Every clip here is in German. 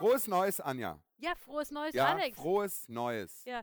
Frohes Neues, Anja. Ja, frohes Neues, Ja, Alex. frohes Neues. Ja.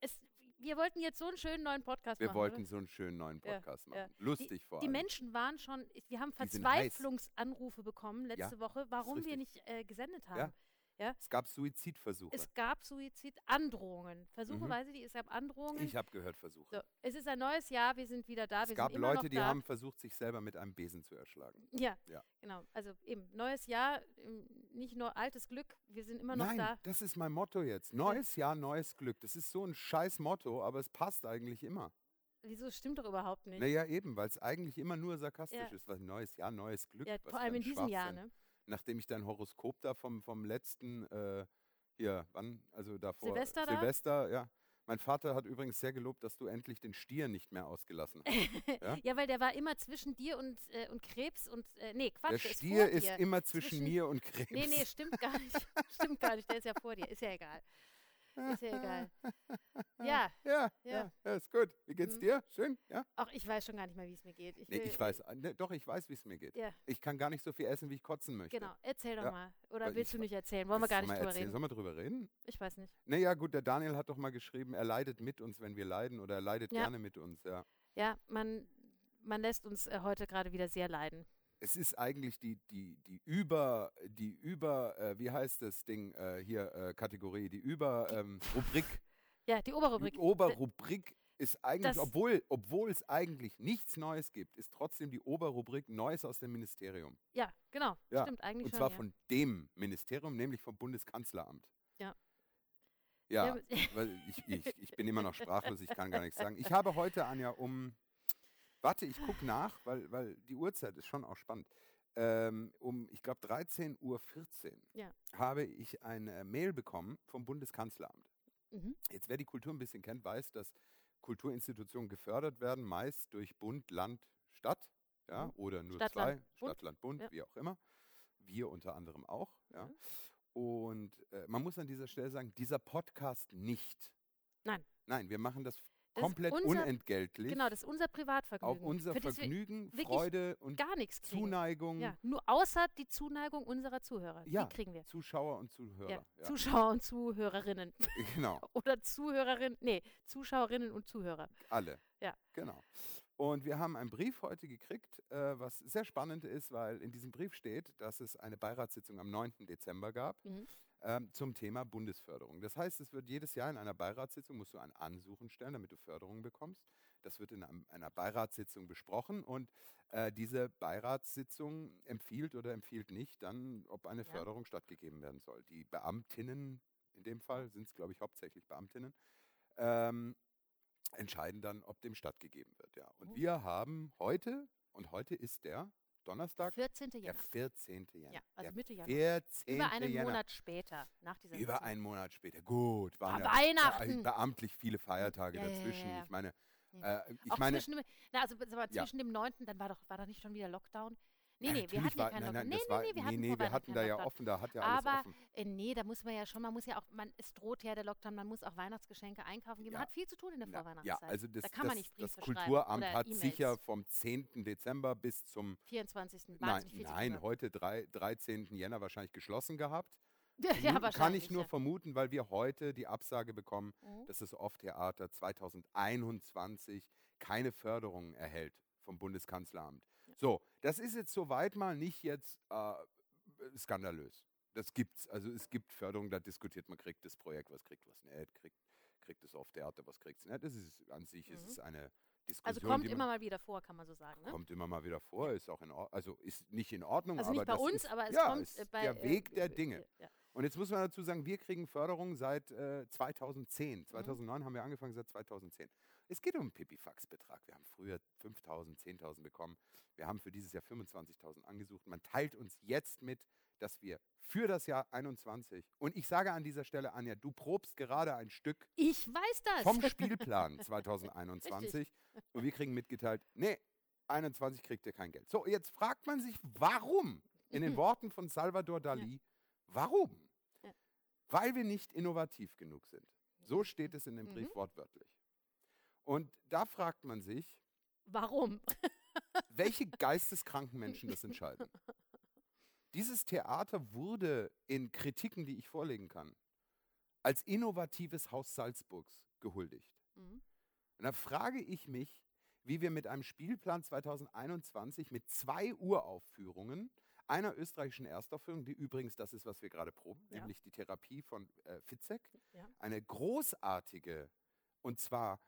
Es, wir wollten jetzt so einen schönen neuen Podcast Wir machen. wollten oder? so einen schönen neuen Ja, Podcast ja. machen. Lustig die, vor Die allem. Menschen waren schon, wir haben Die. Verzweiflungsanrufe bekommen letzte Ja, Woche, warum wir nicht äh, gesendet haben. Ja. Es gab Suizidversuche. Es gab Suizidandrohungen. Versuche Mhm. weiß ich nicht, es gab Androhungen. ich habe gehört Versuche. so, es ist ein neues Jahr, wir sind wieder da, es wir gab sind immer Leute, die haben versucht, sich selber mit einem Besen zu erschlagen. ja, Ja. genau. Also eben, neues Jahr, ähm, nicht nur altes Glück, wir sind immer noch Nein, da. das ist mein Motto jetzt. Neues Jahr, neues Glück. Das ist so ein scheiß Motto, aber es passt eigentlich immer. Wieso stimmt doch überhaupt nicht? Naja, eben, weil es eigentlich immer nur sarkastisch Ja. ist. Weil neues Jahr, neues Glück. ja, was vor allem in diesem Jahr, ne? Nachdem ich dein Horoskop da vom, vom letzten, äh, hier, wann, also davor. Silvester da? Silvester, ja. Mein Vater hat übrigens sehr gelobt, dass du endlich den Stier nicht mehr ausgelassen hast. Ja? Ja, weil der war immer zwischen dir und, äh, und Krebs und, äh, nee, Quatsch, Der Stier ist, ist immer zwischen, mir und Krebs. Nee, nee, stimmt gar nicht. stimmt gar nicht, der ist ja vor dir, ist ja egal. Ist ja egal. Ja, Ja, ja, Ja. ist gut. Wie geht's Mhm. dir? Schön, ja? auch ich weiß schon gar nicht mehr, wie es mir geht. Ich, Nee, ich weiß, ne, doch, ich weiß, wie es mir geht. Ja, Ich kann gar nicht so viel essen, wie ich kotzen möchte. genau. Erzähl doch Ja. mal. Oder Weil willst ich- du nicht erzählen? Wollen wir gar nicht drüber erzählen? reden? Sollen wir drüber reden? Ich weiß nicht. Naja, gut, der Daniel hat doch mal geschrieben, er leidet mit uns, wenn wir leiden, oder er leidet Ja. gerne mit uns, ja. Ja, man, man lässt uns äh, heute gerade wieder sehr leiden. Es ist eigentlich die, die, die Über, die Über, äh, wie heißt das Ding äh, hier, äh, Kategorie, die Über, ähm, Rubrik, Ja, die Oberrubrik. die Oberrubrik ist eigentlich, Das- obwohl, obwohl es eigentlich nichts Neues gibt, ist trotzdem die Oberrubrik Neues aus dem Ministerium. Ja, genau. Ja, Stimmt, eigentlich Und schon. zwar ja. von dem Ministerium, nämlich vom Bundeskanzleramt. Ja. Ja, Ja, ich, ich, ich bin immer noch sprachlos, ich kann gar nichts sagen. Ich habe heute, Anja, um, warte, ich gucke nach, weil, weil die Uhrzeit ist schon auch spannend. Ähm, um, ich glaube, 13.14 Uhr Ja. habe ich eine Mail bekommen vom Bundeskanzleramt. Mhm. Jetzt, wer die Kultur ein bisschen kennt, weiß, dass Kulturinstitutionen gefördert werden, meist durch Bund, Land, Stadt, ja, Mhm. oder nur Stadt, zwei, Land. Stadt, Land, Bund, Ja. wie auch immer. Wir unter anderem auch, ja. Mhm. Und äh, man muss an dieser Stelle sagen, dieser Podcast nicht. Nein. Nein, wir machen das, komplett unser- unentgeltlich. Genau, das ist unser Privatvergnügen. Auf unser Vergnügen, Freude und gar nichts kriegen. Zuneigung. Ja, nur außer die Zuneigung unserer Zuhörer. Ja, Die kriegen wir. Zuschauer und Zuhörer. Ja, Ja, Zuschauer und Zuhörerinnen. genau, Oder Zuhörerinnen, nee, Zuschauerinnen und Zuhörer. alle. Ja. Genau. Und wir haben einen Brief heute gekriegt, äh, was sehr spannend ist, weil in diesem Brief steht, dass es eine Beiratssitzung am 9. Dezember gab Mhm. Ähm, zum Thema Bundesförderung. Das heißt, es wird jedes Jahr in einer Beiratssitzung, musst du ein Ansuchen stellen, damit du Förderung bekommst. Das wird in einem, einer Beiratssitzung besprochen und äh, diese Beiratssitzung empfiehlt oder empfiehlt nicht dann, ob eine Ja. Förderung stattgegeben werden soll. Die Beamtinnen, in dem Fall sind es, glaube ich, hauptsächlich Beamtinnen, ähm, entscheiden dann, ob dem stattgegeben wird. Ja. Und Oh. wir haben heute, und heute ist der Donnerstag, 14. der Januar. 14. Januar. Ja, also der Mitte Januar. 14. Über einen Januar. Monat später nach dieser Über Sitzung. einen Monat später. Gut, waren Ah, Weihnachten. Be beamtlich viele Feiertage Ja, ja, ja, dazwischen. ja. Ich meine, Ja. äh, ich Auch meine, zwischen dem, na, also mal, Ja. zwischen dem 9., dann war doch, war doch nicht schon wieder Lockdown? Nee, Ja, nee, wir hatten ja war- keinen nein, Lockdown. nein, nee, nee, wir hatten nee, wir hatten da ja Lockdown. offen, da hat ja alles Aber offen. äh, nee, da muss man ja schon, man muss ja auch, man, es droht ja der Lockdown, man muss auch Weihnachtsgeschenke einkaufen gehen. Man Ja. hat viel zu tun in der Ja, Vorweihnachtszeit. ja, also das, da kann man das, nicht Briefe das Kulturamt hat E-Mails. sicher vom 10. Dezember bis zum 24. Nein, nein heute drei, 13. Jänner wahrscheinlich geschlossen gehabt. ja. Kann ich nur ja. vermuten, weil wir heute die Absage bekommen, Mhm. dass das Off-Theater 2021 keine Förderung erhält vom Bundeskanzleramt. So, das ist jetzt soweit mal nicht jetzt äh, skandalös. Das gibt's. Also es gibt Förderung, da diskutiert man, kriegt das Projekt, was kriegt was nicht, kriegt, kriegt das Off-Theater, was kriegt es nicht. Das ist an sich ist es eine Diskussion. Also kommt man- immer mal wieder vor, kann man so sagen. Ne? Kommt immer mal wieder vor, ist auch in Ordnung, also ist nicht in Ordnung, Also nicht bei uns, ist, aber es ja, kommt ist äh, bei der Weg der äh, Dinge. Ja. Und jetzt muss man dazu sagen, wir kriegen Förderung seit äh, Mhm. 2010. 2009 haben wir angefangen, seit 2010. Es geht um einen Pipifax-Betrag. Wir haben früher 5.000, 10.000 bekommen. Wir haben für dieses Jahr 25.000 angesucht. Man teilt uns jetzt mit, dass wir für das Jahr 21, und ich sage an dieser Stelle, Anja, du probst gerade ein Stück Ich weiß das. vom Spielplan 2021 und wir kriegen mitgeteilt, nee, 21 kriegt ihr kein Geld. So, jetzt fragt man sich, warum? In den Worten von Salvador Dali, warum? Ja. Weil wir nicht innovativ genug sind. So steht es in dem Brief wortwörtlich. Und da fragt man sich, Warum? welche geisteskranken Menschen das entscheiden. Dieses Theater wurde in Kritiken, die ich vorlegen kann, als innovatives Haus Salzburgs gehuldigt. Mhm. Und da frage ich mich, wie wir mit einem Spielplan 2021 mit zwei Uraufführungen einer österreichischen Erstaufführung, die übrigens das ist, was wir gerade proben, Ja. nämlich die Therapie von äh, Fitzek, Ja. eine großartige, und zwar,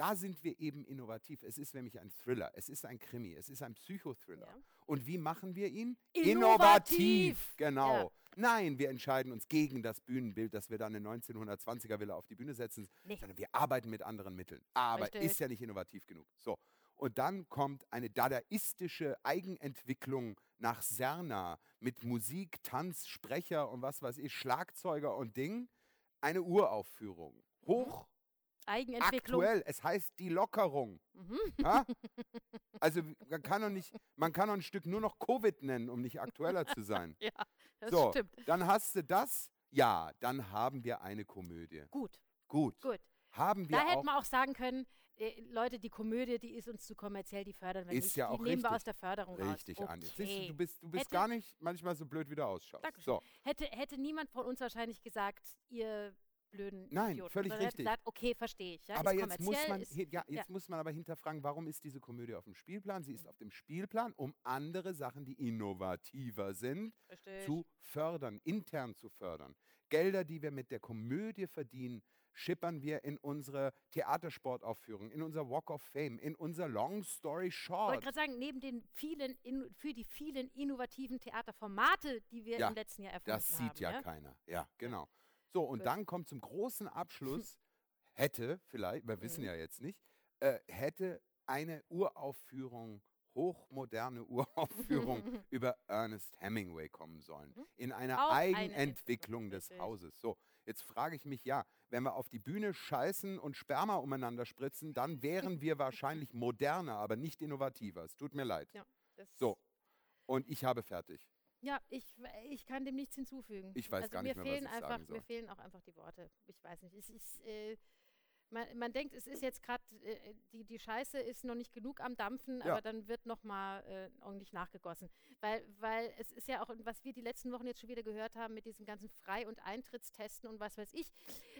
da sind wir eben innovativ. Es ist nämlich ein Thriller, es ist ein Krimi, es ist ein Psychothriller. Ja. Und wie machen wir ihn? Innovativ. Genau. Ja. Nein, wir entscheiden uns gegen das Bühnenbild, das wir da eine 1920er Villa auf die Bühne setzen, Nee. sondern wir arbeiten mit anderen Mitteln. Aber Richtig. ist ja nicht innovativ genug. So. Und dann kommt eine dadaistische Eigenentwicklung nach Serna mit Musik, Tanz, Sprecher und was weiß ich, Schlagzeuger und Ding. Eine Uraufführung. Hoch Eigenentwicklung. aktuell. Es heißt die Lockerung. Mhm. Ha? Also man kann, doch nicht, man kann doch ein Stück nur noch Covid nennen, um nicht aktueller zu sein. Ja, das so, stimmt. dann hast du das. Ja, dann haben wir eine Komödie. Gut, Gut. gut. Haben wir Da hätten wir auch sagen können, äh, Leute, die Komödie, die ist uns zu kommerziell, die fördern wir Ist nicht. ja die auch nehmen wir richtig. aus der Förderung Richtig, raus. Du, Okay. du bist, du bist Hätte- gar nicht manchmal so blöd, wie du ausschaust. Dankeschön. So, Hätte, hätte niemand von uns wahrscheinlich gesagt, ihr blöden Nein, Idioten. völlig sondern richtig. gesagt, okay, verstehe ich. Ja, aber jetzt muss man, ist, ja, jetzt ja. muss man aber hinterfragen, warum ist diese Komödie auf dem Spielplan? Sie ist auf dem Spielplan, um andere Sachen, die innovativer sind, Richtig. zu fördern, intern zu fördern. Gelder, die wir mit der Komödie verdienen, schippern wir in unsere Theatersportaufführung, in unser Walk of Fame, in unser Long Story Ich wollte Short. gerade sagen, neben den vielen, in, für die vielen innovativen Theaterformate, die wir Ja, im letzten Jahr erfunden Das haben. sieht ja, keiner. Ja, genau. So, und dann kommt zum großen Abschluss, hätte vielleicht, wir wissen Mhm. ja jetzt nicht, äh, hätte eine Uraufführung, hochmoderne Uraufführung über Ernest Hemingway kommen sollen. Mhm. In einer Auch eine Eigenentwicklung Entwicklung, des richtig. Hauses. So, jetzt frage ich mich, ja, wenn wir auf die Bühne scheißen und Sperma umeinander spritzen, dann wären wir wahrscheinlich moderner, aber nicht innovativer. Es tut mir leid. Ja, das, So. Und ich habe fertig. Ja, ich, ich kann dem nichts hinzufügen. Ich weiß also gar nicht mehr, was ich einfach, sagen soll. Mir fehlen auch einfach die Worte. Ich weiß nicht. Es ist, äh, man, man denkt, es ist jetzt gerade, äh, die, die Scheiße ist noch nicht genug am Dampfen, Ja. aber dann wird nochmal äh, ordentlich nachgegossen. Weil, weil es ist ja auch, was wir die letzten Wochen jetzt schon wieder gehört haben mit diesem ganzen Frei- und Eintrittstesten und was weiß ich.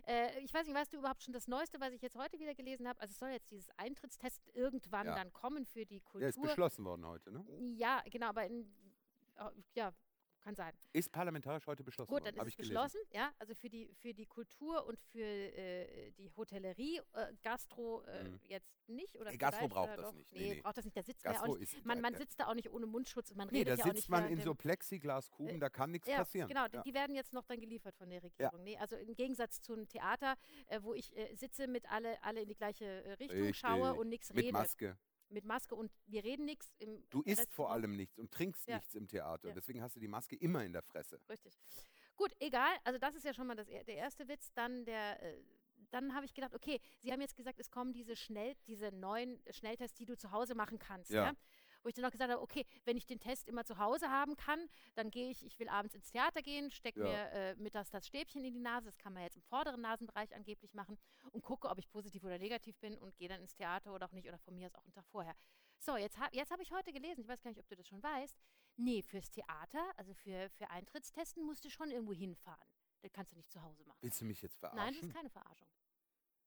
Äh, ich weiß nicht, weißt du überhaupt schon das Neueste, was ich jetzt heute wieder gelesen habe? Also es soll jetzt dieses Eintrittstest irgendwann Ja. dann kommen für die Der ist Kultur. beschlossen worden heute, ne? Ja, genau, aber in, ja, kann sein. Ist parlamentarisch heute beschlossen Gut, worden, dann habe ist es beschlossen, ja, also für die, für die Kultur und für äh, die Hotellerie, äh, Gastro äh, Mhm. jetzt nicht oder Gastro braucht das doch? nicht. Nee, Nee, braucht das nicht, da sitzt man ja auch Gastro nicht, man, man sitzt da auch nicht ohne Mundschutz und man nee, redet da ja sitzt man in so Plexiglaskuben, Äh, da kann nichts ja, passieren. Genau, Ja. die werden jetzt noch dann geliefert von der Regierung. Nee, also im Gegensatz zu einem Theater, äh, wo ich äh, sitze mit alle, alle in die gleiche Richtung schaue Richtig. und nichts Mit rede. Maske. Mit Maske und wir reden nichts. Im Du isst vor allem nichts und trinkst Ja. nichts im Theater. Ja. Deswegen hast du die Maske immer in der Fresse. Richtig. Gut, egal. Also das ist ja schon mal das, er- der erste Witz. Dann der, äh, dann habe ich gedacht, okay, Sie haben jetzt gesagt, es kommen diese schnell, diese neuen Schnelltests, die du zu Hause machen kannst. Ja. Ja. Wo ich dann auch gesagt habe, okay, wenn ich den Test immer zu Hause haben kann, dann gehe ich, ich will abends ins Theater gehen, stecke Ja. mir äh, mittags das Stäbchen in die Nase, das kann man jetzt im vorderen Nasenbereich angeblich machen und gucke, ob ich positiv oder negativ bin und gehe dann ins Theater oder auch nicht oder von mir aus auch einen Tag vorher. So, jetzt, hab, jetzt habe ich heute gelesen, ich weiß gar nicht, ob du das schon weißt, nee, fürs Theater, also für, für Eintrittstesten musst du schon irgendwo hinfahren. Das kannst du nicht zu Hause machen. Willst du mich jetzt verarschen? Nein, das ist keine Verarschung.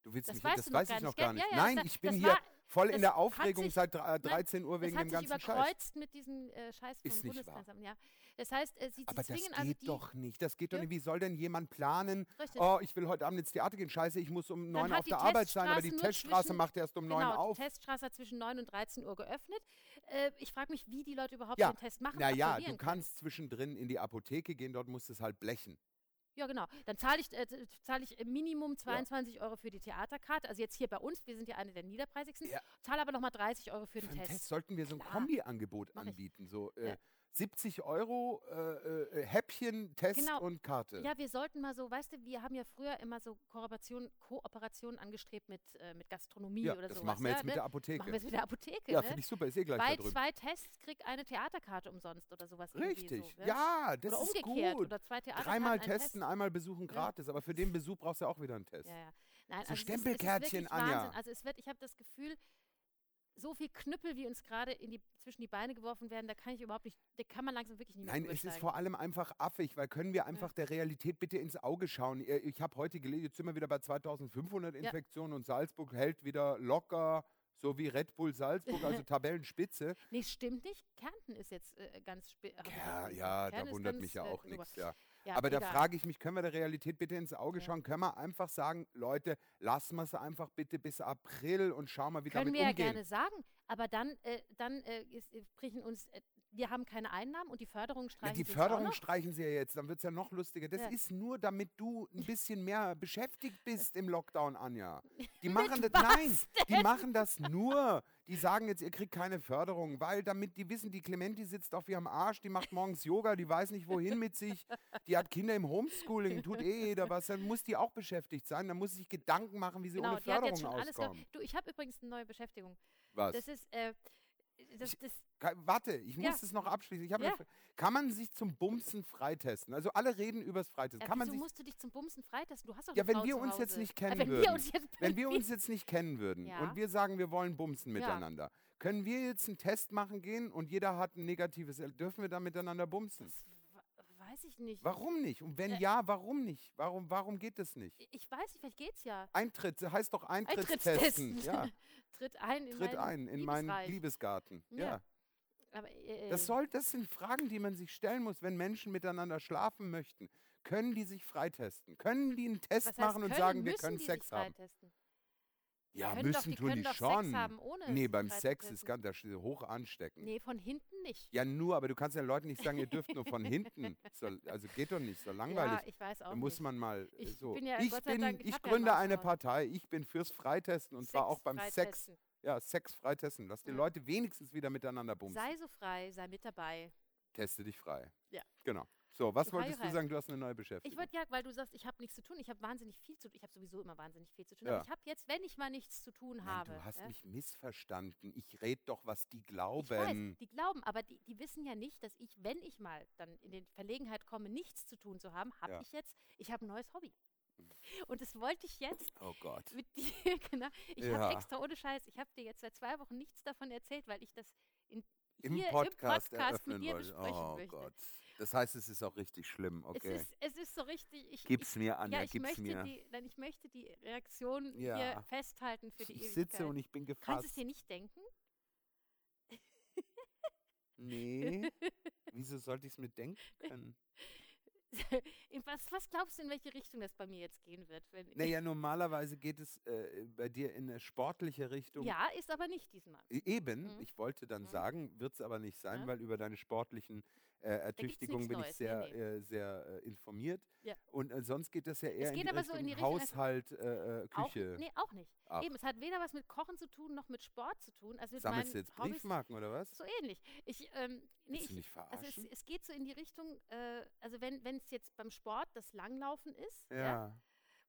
du willst das mich, weißt das weiß ich noch gar nicht. Ja, ja, Nein, ich bin hier war- voll in das der hat Aufregung sich- seit dre- 13 Uhr wegen das hat dem sich ganzen Scheiß. überkreuzt mit diesem äh, Scheiß vom Ist. Bundeskanzleramt. Ja. Das heißt, äh, sie, sie Aber das zwingen geht also die. doch nicht. Das geht doch Ja. nicht. Wie soll denn jemand planen, Richtig. oh, ich will heute Abend ins Theater gehen, scheiße, ich muss um neun hat auf der Arbeit sein, aber die Teststraße zwischen- macht erst um neun genau, auf. die Teststraße hat zwischen 9 und 13 Uhr geöffnet. Äh, ich frage mich, wie die Leute überhaupt Ja, den Test machen. Naja, du kannst zwischendrin in die Apotheke gehen, dort musst du es halt blechen. Ja, genau. Dann zahle ich, äh, zahle ich Minimum 22 Euro für die Theaterkarte. Also jetzt hier bei uns, wir sind ja eine der niederpreisigsten. Ja. Zahle aber nochmal 30 Euro für den Test. Test sollten wir so ein. Kombi-Angebot anbieten. So äh, Ja. 70 Euro äh, äh, Häppchen, Test Genau. und Karte. Ja, wir sollten mal so, weißt du, wir haben ja früher immer so Kooperation, Kooperationen angestrebt mit, äh, mit Gastronomie Ja, oder das sowas. machen wir ja, jetzt mit ne? der Apotheke. Machen wir jetzt mit der Apotheke. ja, ne? finde ich super, ist eh gleich Bei zwei Tests krieg eine Theaterkarte umsonst oder sowas. Richtig. So, ne? Ja, das oder ist umgekehrt. gut. Oder zwei Theaterkarten. Dreimal testen, Test. einmal besuchen gratis. Aber für den Besuch brauchst du ja auch wieder einen Test. Ja, ja. Nein, So also es ist- Stempelkärtchen, es ist wirklich Anja. Wahnsinn. Also es wird, ich habe das Gefühl, so viel Knüppel, wie uns gerade die, zwischen die Beine geworfen werden, da kann ich überhaupt nicht, da kann man langsam wirklich nicht mehr Nein, es ist vor allem einfach affig, weil können wir einfach der Realität bitte ins Auge schauen. Äh, Ich habe heute gelesen, jetzt sind wir wieder bei 2500 Ja. Infektionen und Salzburg hält wieder locker, so wie Red Bull Salzburg, also Tabellenspitze. Nee, stimmt nicht. Kärnten ist jetzt äh, ganz spät. Ja, ja da wundert mich ja auch nichts. Ja. Ja, Aber da frage ich mich, können wir der Realität bitte ins Auge Ja. schauen? Können wir einfach sagen, Leute, lassen wir es einfach bitte bis April und schauen mal, wie Können damit wir ja umgehen. gerne sagen, aber dann, äh, dann äh, ist, äh, brechen uns, äh, wir haben keine Einnahmen und die Förderung streichen die sie jetzt Förderung streichen sie ja jetzt, dann wird es ja noch lustiger. Das Ja. ist nur, damit du ein bisschen mehr beschäftigt bist im Lockdown, Anja. Die machen das, nein, die machen das nur. Die sagen jetzt, ihr kriegt keine Förderung, weil damit die wissen, die Clementi sitzt auf ihrem Arsch, die macht morgens Yoga, die weiß nicht wohin mit sich, die hat Kinder im Homeschooling, tut eh jeder was, dann muss die auch beschäftigt sein, dann muss sie sich Gedanken machen, wie sie Genau, ohne Förderung ge- Du, ich habe übrigens eine neue Beschäftigung. Was? Das ist, äh, das, Ich- das, Ka- Warte, ich Ja. muss es noch abschließen. Ich Ja. Kann man sich zum Bumsen freitesten? Also alle reden übers Freitesten. man wieso musst du dich zum Bumsen freitesten? Du hast doch Ja, wenn wir uns jetzt nicht kennen wenn würden, Wir uns jetzt, Wenn wir uns jetzt nicht kennen würden Ja. und wir sagen, wir wollen bumsen Ja. miteinander, können wir jetzt einen Test machen gehen und jeder hat ein negatives, dürfen wir dann miteinander bumsen? das weiß ich nicht. Warum nicht? Und wenn Äh, ja, warum nicht? Warum, warum geht das nicht? Ich- Ich weiß nicht, vielleicht geht's ja. Eintritt, heißt doch Eintrittstesten. Eintrittstesten. Ja, Tritt ein in tritt ein in meinen. Liebesgarten. Ja. Ja. Aber, äh, Das, soll, das sind Fragen, die man sich stellen muss, wenn Menschen miteinander schlafen möchten. Können die sich freitesten? Können die einen Test machen und können? sagen, wir Müssen können Sex haben? freitesten? Ja, können doch, müssen die tun die schon. Sex haben, ohne nee, beim Sex ist ganz hoch ansteckend. Nee, von hinten nicht. Ja, nur, aber du kannst den Leuten nicht sagen, ihr dürft nur von hinten. So, also geht doch nicht, so langweilig. Ja, ich weiß auch Da muss man mal Ich so. bin ja, ich bin, Dank, ich ja gründe einen eine. Partei. Ich bin fürs Freitesten und zwar auch beim Sex. Ja, Sex freitesten. Lass die Ja. Leute wenigstens wieder miteinander bumsen. Sei so frei, sei mit dabei. Teste dich frei. Ja. Genau. So, was wolltest du sagen? Du hast eine neue Ich Beschäftigung. wollte ja, weil du sagst, ich habe nichts zu tun. Ich habe wahnsinnig viel zu tun. Ich habe sowieso immer wahnsinnig viel zu tun. Ja. Aber ich habe jetzt, wenn ich mal nichts zu tun Nein, habe. du hast ja, mich missverstanden. Ich rede doch, was die ich glauben. weiß, die glauben, aber die, die wissen ja nicht, dass ich, wenn ich mal dann in die Verlegenheit komme, nichts zu tun zu haben, habe Ja. ich jetzt, ich habe ein neues Hobby. Mhm. Und das wollte ich jetzt Oh Gott. mit dir, genau. Ich Ja. habe extra ohne Scheiß, ich habe dir jetzt seit zwei Wochen nichts davon erzählt, weil ich das in, Im hier Podcast, im Podcast mit dir wollte. besprechen Oh möchte. Gott. Das heißt, es ist auch richtig schlimm. Okay. Es, ist, es ist so richtig. Ich, Gib's mir, ich, Anja, ja, ich gib's möchte mir. Die, nein, ich möchte die Reaktion Ja. hier festhalten für die Ich Ewigkeit. sitze und ich bin Kannst gefasst. es dir nicht denken? Nee. Wieso sollte ich es mir denken können? Was, was glaubst du, in welche Richtung das bei mir jetzt gehen wird? Wenn Naja, normalerweise geht es äh, bei dir in eine sportliche Richtung. ja, ist aber nicht diesmal. E- Eben, Mhm. ich wollte dann Mhm. sagen, wird es aber nicht sein, Ja. weil über deine sportlichen äh, Ertüchtigungen bin ich Neues, sehr, nee, nee. Äh, sehr äh, informiert. Ja. Und äh, sonst geht das ja eher in, die so Richtung in die Richtung, also Haushalt, äh, äh, Küche. Auch, nee, auch nicht. Ach. Eben, es hat weder was mit Kochen zu tun, noch mit Sport zu tun. Also mit Sammelst du jetzt Hobbys Briefmarken oder was? so ähnlich. Ich, ähm, nee, ich, mich also es, verarschen? es geht so in die Richtung, also wenn es jetzt beim Sport das Langlaufen ist, ja. ja.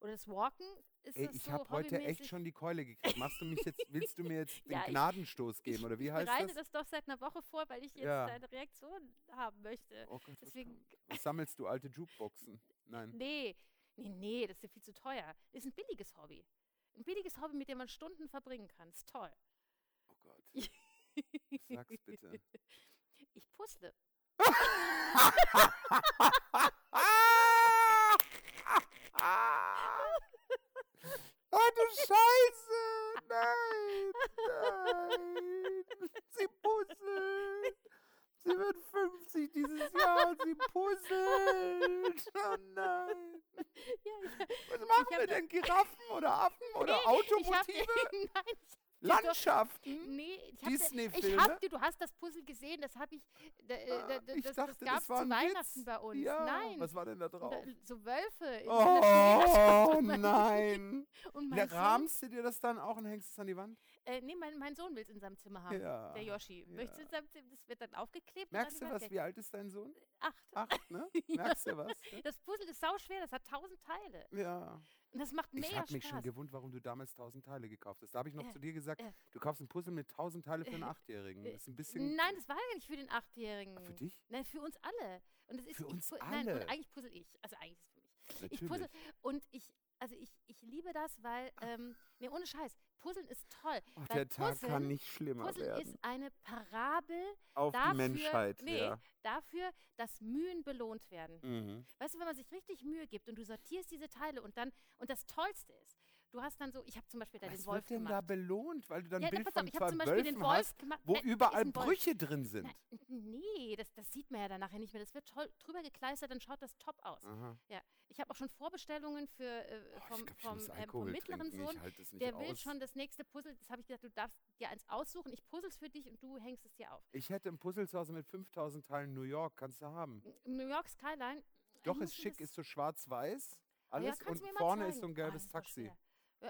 Oder das Walken, ist Ey, das ich so habe heute echt schon die Keule gekriegt. Machst du mich jetzt, willst du mir jetzt den Ja, ich- Gnadenstoß geben ich, oder wie ich heißt bereite das? das? doch seit einer Woche vor, weil ich jetzt Ja. deine Reaktion haben möchte. Oh Gott, was, Deswegen, was sammelst du alte Jukeboxen? Nein. nee, nee, nee, das ist ja viel zu teuer. Das ist ein billiges Hobby. Ein billiges Hobby, mit dem man Stunden verbringen kann. Ist toll. Oh Gott. Sag's bitte. Ich puzzle. Oh du Scheiße! Nein! Nein! Sie puzzelt! Sie wird 50 dieses Jahr und sie puzzelt! Oh nein! Ja, ich, Was machen wir denn? Giraffen oder Affen oder ich hab, Automotive? nein, ich Landschaften? Nee, Disney-Filme? ich hab, dir- du hast das Puzzle gesehen, das habe ich, da, äh, da, Ah, da, ich das, dachte, das gab es war zu Weihnachten Witz. bei uns. Ja, Nein. Was war denn da drauf? Da, so Wölfe. Oh und mein- nein! Und Na, mein Sohn, rahmst du dir das dann auch und hängst es an die Wand? äh, nee, mein, mein Sohn will es in seinem Zimmer haben. Ja. Der Yoshi. Ja. in seinem Zimmer, das wird dann aufgeklebt. Merkst du was? Wie alt ist dein Sohn? Acht. Acht, ne? Merkst du was? Das Puzzle ist sauschwer, das hat tausend Teile. Ja. Das macht mega Ich habe Spaß. mich schon gewundert, warum du damals tausend Teile gekauft hast. Da habe ich noch Äh, zu dir gesagt, äh. du kaufst ein Puzzle mit tausend Teile für einen Äh, Achtjährigen. äh, Das ist ein bisschen. Nein, das war ja nicht für den Achtjährigen. Für dich? Nein, für uns alle. Und das ist, Für ich uns pu- Nein, alle? und eigentlich puzzle ich. Also eigentlich ist es für mich. Ich Natürlich. puzzle und ich, also ich, ich liebe das, weil, ähm, nee, ohne Scheiß, Puzzeln ist toll. Ach, Oh, der Tag kann Puzzeln- nicht schlimmer Puzzeln werden. ist eine Parabel Auf dafür, die Menschheit, nee, ja. dafür, dass Mühen belohnt werden. Mhm. Weißt du, wenn man sich richtig Mühe gibt und du sortierst diese Teile und dann, und das Tollste ist, du hast dann so, ich habe zum Beispiel da Was den Wolf wird denn gemacht. da belohnt? Weil du dann ja, na, Bild pass auf, von ich habe zwei zum Beispiel den Wölfen Wolf hast, gemacht. wo ist überall. Brüche drin sind. Nein, nee, das, das sieht man ja dann nachher nicht mehr. Das wird toll drüber gekleistert, dann schaut das top aus. Aha. Ja, ich habe auch schon Vorbestellungen für äh, vom, ich glaube, ich vom, ähm, vom mittleren trinken. Sohn. Nicht Der will aus. schon das nächste Puzzle. Das habe ich gesagt, du darfst dir eins aussuchen. Ich puzzel's für dich und du hängst es dir auf. Ich hätte ein Puzzle zu Hause mit 5000 Teilen New York. Kannst du haben. New York Skyline. Doch, ist schick, ist so schwarz-weiß. Ah ja, Alles. kannst und vorne ist so ein Ah, gelbes doch Taxi.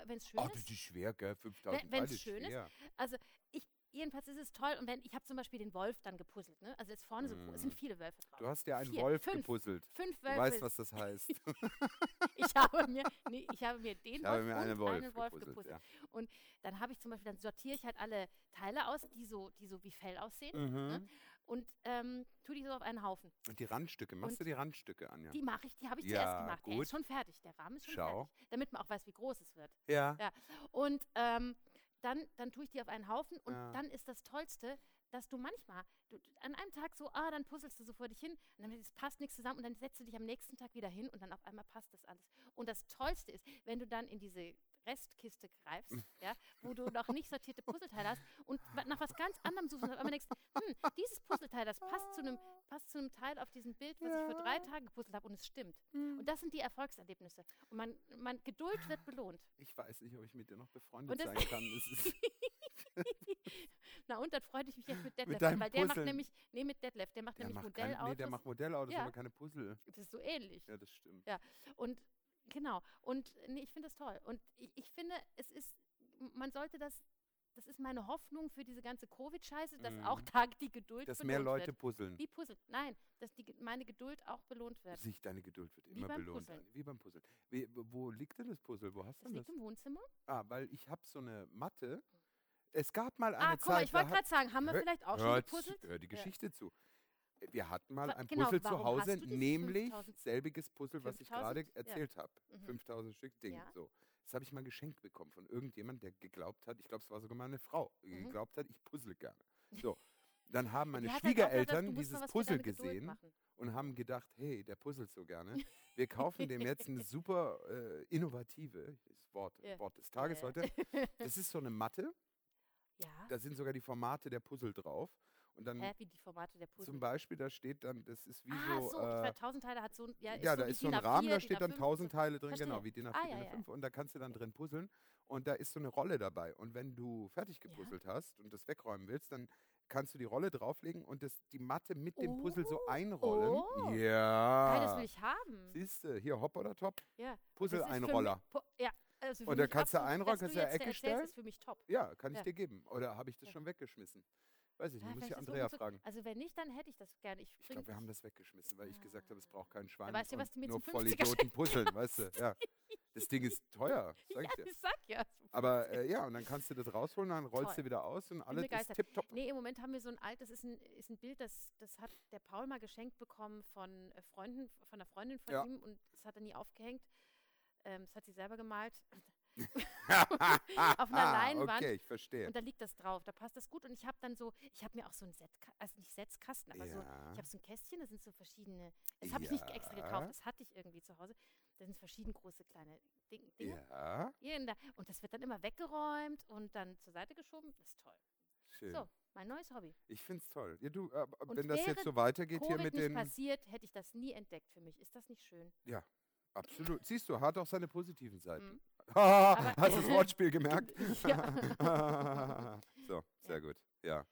Schwer. Wenn es schön Oh, das ist. ist schwer, gell? 5000 Wenn- ist schön ist. Also ich, jedenfalls ist es toll. Und wenn, ich habe zum Beispiel den Wolf dann gepuzzelt. Ne? Also jetzt vorne so, es sind Mm. viele Wölfe drauf. Du hast ja einen Vier, Wolf fünf. gepuzzelt. Fünf Du Wölfe. weißt, was das heißt. ich, habe mir, nee, ich habe mir den Ich Wolf habe mir und einen Wolf, einen Wolf gepuzzelt. gepuzzelt. Ja. Dann habe ich zum Beispiel, dann sortiere ich halt alle Teile aus, die so, die so wie Fell aussehen. Mhm. Und ähm, tue die so auf einen Haufen. Und die Randstücke, machst Und du die Randstücke an, ja? Die mache ich, die habe ich Ja, zuerst gemacht. Der gut. ist schon fertig. Der Rahmen ist schon Schau. fertig. Damit man auch weiß, wie groß es wird. Ja. Ja. Und ähm, dann, dann tue ich die auf einen Haufen und Ja. dann ist das Tollste, dass du manchmal, du, an einem Tag so, ah, dann puzzelst du so vor dich hin und dann es passt nichts zusammen und dann setzt du dich am nächsten Tag wieder hin und dann auf einmal passt das alles. Und das Tollste ist, wenn du dann in diese Restkiste greifst, ja, wo du noch nicht sortierte Puzzleteile hast und nach was ganz anderem suchst und auf einmal denkst, hm, dieses Puzzleteil, das passt zu einem passt zu einem Teil auf diesem Bild, was ich vor drei Ja. Tagen gepuzzelt habe und es stimmt. Mhm. Und das sind die Erfolgserlebnisse. Und man, man Geduld wird belohnt. Ich weiß nicht, ob ich mit dir noch befreundet sein kann. Na und dann freute ich mich jetzt mit Detlef, deinem weil der macht Puzzeln. nämlich, nee, mit Detlef, der macht der nämlich macht kein, Modellautos. nee, der macht Modellautos, Ja. aber keine Puzzle. das ist so ähnlich. Ja, das stimmt. Ja. Und genau. Und nee, ich finde das toll. Und ich, ich finde, es ist, man sollte das, das ist meine Hoffnung für diese ganze Covid-Scheiße, dass auch Mhm. da die Geduld Dass belohnt mehr Leute wird. puzzeln. Wie Puzzle. Nein, dass die, meine Geduld auch belohnt wird. Sich, deine Geduld wird immer belohnt. Puzzeln. Wie beim Puzzeln. Wie, wo liegt denn das Puzzle? Wo hast du Das denn liegt das? im Wohnzimmer. Ah, weil ich habe so eine Matte. Es gab mal eine Ah, guck mal, Zeit, ich wollte gerade sagen, haben wir vielleicht auch schon hört, gepuzzelt? hör die Ja. Geschichte zu. Wir hatten mal ein genau, Puzzle zu Hause, nämlich 5000 selbiges Puzzle, was ich 5000? gerade Ja. erzählt habe. Mhm. 5000 Stück Ding. Ja. So. Das habe ich mal geschenkt bekommen von irgendjemand, der geglaubt hat, ich glaube, es war sogar meine Frau, die Mhm. geglaubt hat, ich puzzle gerne. So. Dann haben meine Die halt gedacht, Schwiegereltern mal dieses Puzzle gesehen und haben gedacht, hey, der puzzelt so gerne. Wir kaufen dem jetzt eine super äh, innovative, das Wort, Ja. Wort des Tages Ja. heute. Das ist so eine Matte, Ja. da sind sogar die Formate der Puzzle drauf. Und dann Hä, wie die Formate der Puzzle. zum Beispiel, da steht dann, das ist wie ah, so. so, äh, 1000 Teile hat so ein. Ja, ja, ist da ist so ein DIN A4, Rahmen, da DIN steht dann A5 und 1000 so. Teile drin, genau, Verstehe. wie DIN A4, Ah, DIN ja, ja. A5 und da kannst du dann drin puzzeln und da ist so eine Rolle dabei und wenn du fertig Ja. gepuzzelt hast und das wegräumen willst, dann kannst du die Rolle drauflegen und das, die Matte mit dem Puzzle so Oh, einrollen. oh. Ja. Geil, das will ich haben. Siehst du, hier Hopp oder Top? Ja. Puzzle Das Einroller. mich- Ja, also Und da kannst du einrollen, dass kannst du ja Ecke stellen. ist für mich top. Ja, kann ich Ja. dir geben. Oder habe ich das Ja. schon weggeschmissen? Weiß ich Ja, nicht, muss ich Andrea fragen. Also wenn nicht, dann hätte ich das gerne. Ich, Ich glaube, wir haben das weggeschmissen, weil ich gesagt habe, es braucht kein Schwein. weißt du, was du mir nur zum 50er Vollidioten puzzeln, weißt du? Ja. Das Ding ist teuer, sag ich Ja, dir. ich sag ja. Aber äh, ja, und dann kannst du das rausholen, dann rollst Toll. du wieder aus und alles ist tipptopp. Nee, im Moment haben wir so ein altes, ist ein, ist ein Bild, das, das hat der Paul mal geschenkt bekommen von äh, Freunden, von einer Freundin von Ja. ihm und das hat er nie aufgehängt. Ähm, das hat sie selber gemalt. auf einer Leinwand. Okay, ich verstehe. Und da liegt das drauf, da passt das gut. Und ich habe dann so, ich habe mir auch so ein Set, also nicht Setzkasten, aber so, Ja. ich habe so ein Kästchen, da sind so verschiedene, das habe ich nicht extra gekauft, Ja. das hatte ich irgendwie zu Hause. Da sind verschieden große kleine Ding, Dinge. Ja, Hier in der, und das wird dann immer weggeräumt und dann zur Seite geschoben. Das ist toll. schön. So, mein neues Hobby. Ich finde es toll. Ja, du, äh, wenn das jetzt so weitergeht hier Covid mit nicht den. passiert, hätte ich das nie entdeckt für mich. Ist das nicht schön? Ja, absolut. Siehst du, hat auch seine positiven Seiten. Mhm. Hast du das Wortspiel gemerkt? Ja. so, sehr Ja. gut. Ja.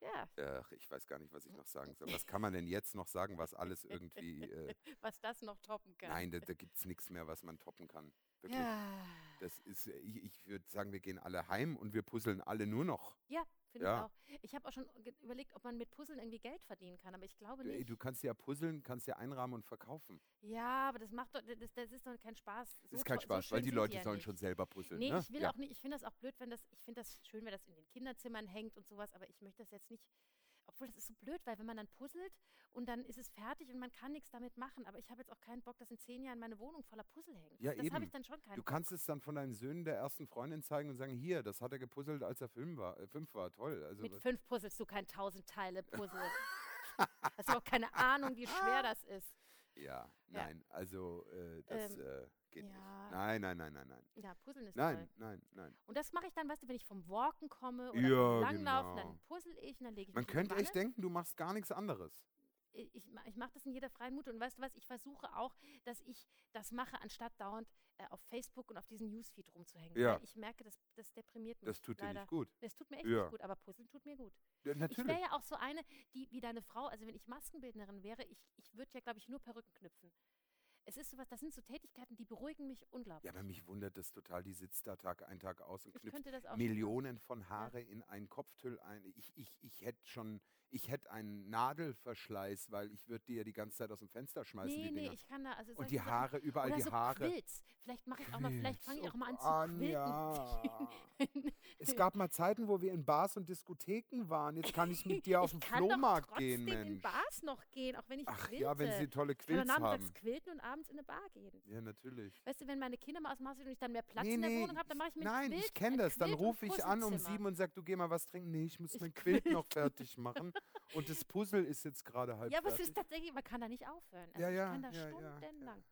Ja, Ach, ich weiß gar nicht, was ich noch sagen soll. Was kann man denn jetzt noch sagen, was alles irgendwie. Äh, was das noch toppen kann. nein, da, da gibt es nichts mehr, was man toppen kann. Wirklich. Ja, Das ist, äh, ich, ich würde sagen, wir gehen alle heim und wir puzzeln alle nur noch. ja finde Ja. ich auch. Ich habe auch schon überlegt, ob man mit Puzzeln irgendwie Geld verdienen kann, aber ich glaube Du, ey, nicht. du kannst ja puzzeln, kannst ja einrahmen und verkaufen. Ja, aber das macht doch, das, das ist doch kein Spaß. Das So ist kein to- so Spaß, weil die Leute ja sollen nicht. schon selber puzzeln. Nee, ne? ich will ja. auch nicht, ich finde das auch blöd, wenn das, ich finde das schön, wenn das in den Kinderzimmern hängt und sowas, aber ich möchte das jetzt nicht obwohl das ist so blöd, weil wenn man dann puzzelt und dann ist es fertig und man kann nichts damit machen. Aber ich habe jetzt auch keinen Bock, dass in zehn Jahren meine Wohnung voller Puzzle hängt. Ja, das habe ich dann schon keinen Du Bock. kannst es dann von deinen Söhnen der ersten Freundin zeigen und sagen, hier, das hat er gepuzzelt, als er fünf war. Äh, fünf war. Toll. Also, Mit fünf puzzelst du kein tausend Teile Puzzle. Hast du auch keine Ahnung, wie schwer das ist. ja, nein, also äh, das Ähm, äh, geht ja. nicht. Nein, nein, nein, nein, nein. Ja, Puzzeln ist Nein, toll. nein, nein. Und das mache ich dann, weißt du, wenn ich vom Walken komme oder Ja, Langlaufen, genau. dann puzzle ich und dann lege ich Man könnte echt denken, du machst gar nichts anderes. ich, ich, ma- ich mache das in jeder freien Minute. Und weißt du was, ich versuche auch, dass ich das mache, anstatt dauernd äh, auf Facebook und auf diesen Newsfeed rumzuhängen. Ja. Ich merke, das, das deprimiert mich. Das tut dir leider. nicht gut. Das tut mir echt Ja. nicht gut, aber Puzzeln tut mir gut. Ja, Ich natürlich. wäre ja auch so eine, die wie deine Frau, also wenn ich Maskenbildnerin wäre, ich, ich würde ja, glaube ich, nur Perücken knüpfen. Es ist sowas, das sind so Tätigkeiten, die beruhigen mich unglaublich. Ja, aber mich wundert das total. Die sitzt da Tag ein, Tag aus und knüpft Millionen von Haare in einen Kopftüll ein. Ich, ich, ich hätte schon, ich hätte einen Nadelverschleiß, weil ich würde die ja die ganze Zeit aus dem Fenster schmeißen, Nee, die nee, Dinger. ich kann da, also und die Sachen- Haare, überall Oder die so Haare. Quilts. Vielleicht mache ich auch mal, vielleicht fange ich auch mal an zu Anja. quilten. Es gab mal Zeiten, wo wir in Bars und Diskotheken waren. Jetzt kann ich mit dir auf den ich kann doch Flohmarkt trotzdem gehen, in Mensch. Bars noch gehen, auch wenn ich Ach quilte. ja, wenn sie tolle ich kann Quilts dann haben. nachmittags quilten und abends in eine Bar gehen. Ja, natürlich. Weißt du, wenn meine Kinder mal aus dem Haus sind und ich dann mehr Platz Nee, in der nee, Wohnung habe, dann mache ich mir ein Nein, Quilt, ich kenne das. Dann rufe ich an um sieben und sage, du geh mal was trinken. Nee, ich muss Ich- mein Quilt noch fertig machen. Und das Puzzle ist jetzt gerade halb Ja, aber es fertig. ist tatsächlich, man kann da nicht aufhören. Also ja, ja, ich kann da ja, stundenlang.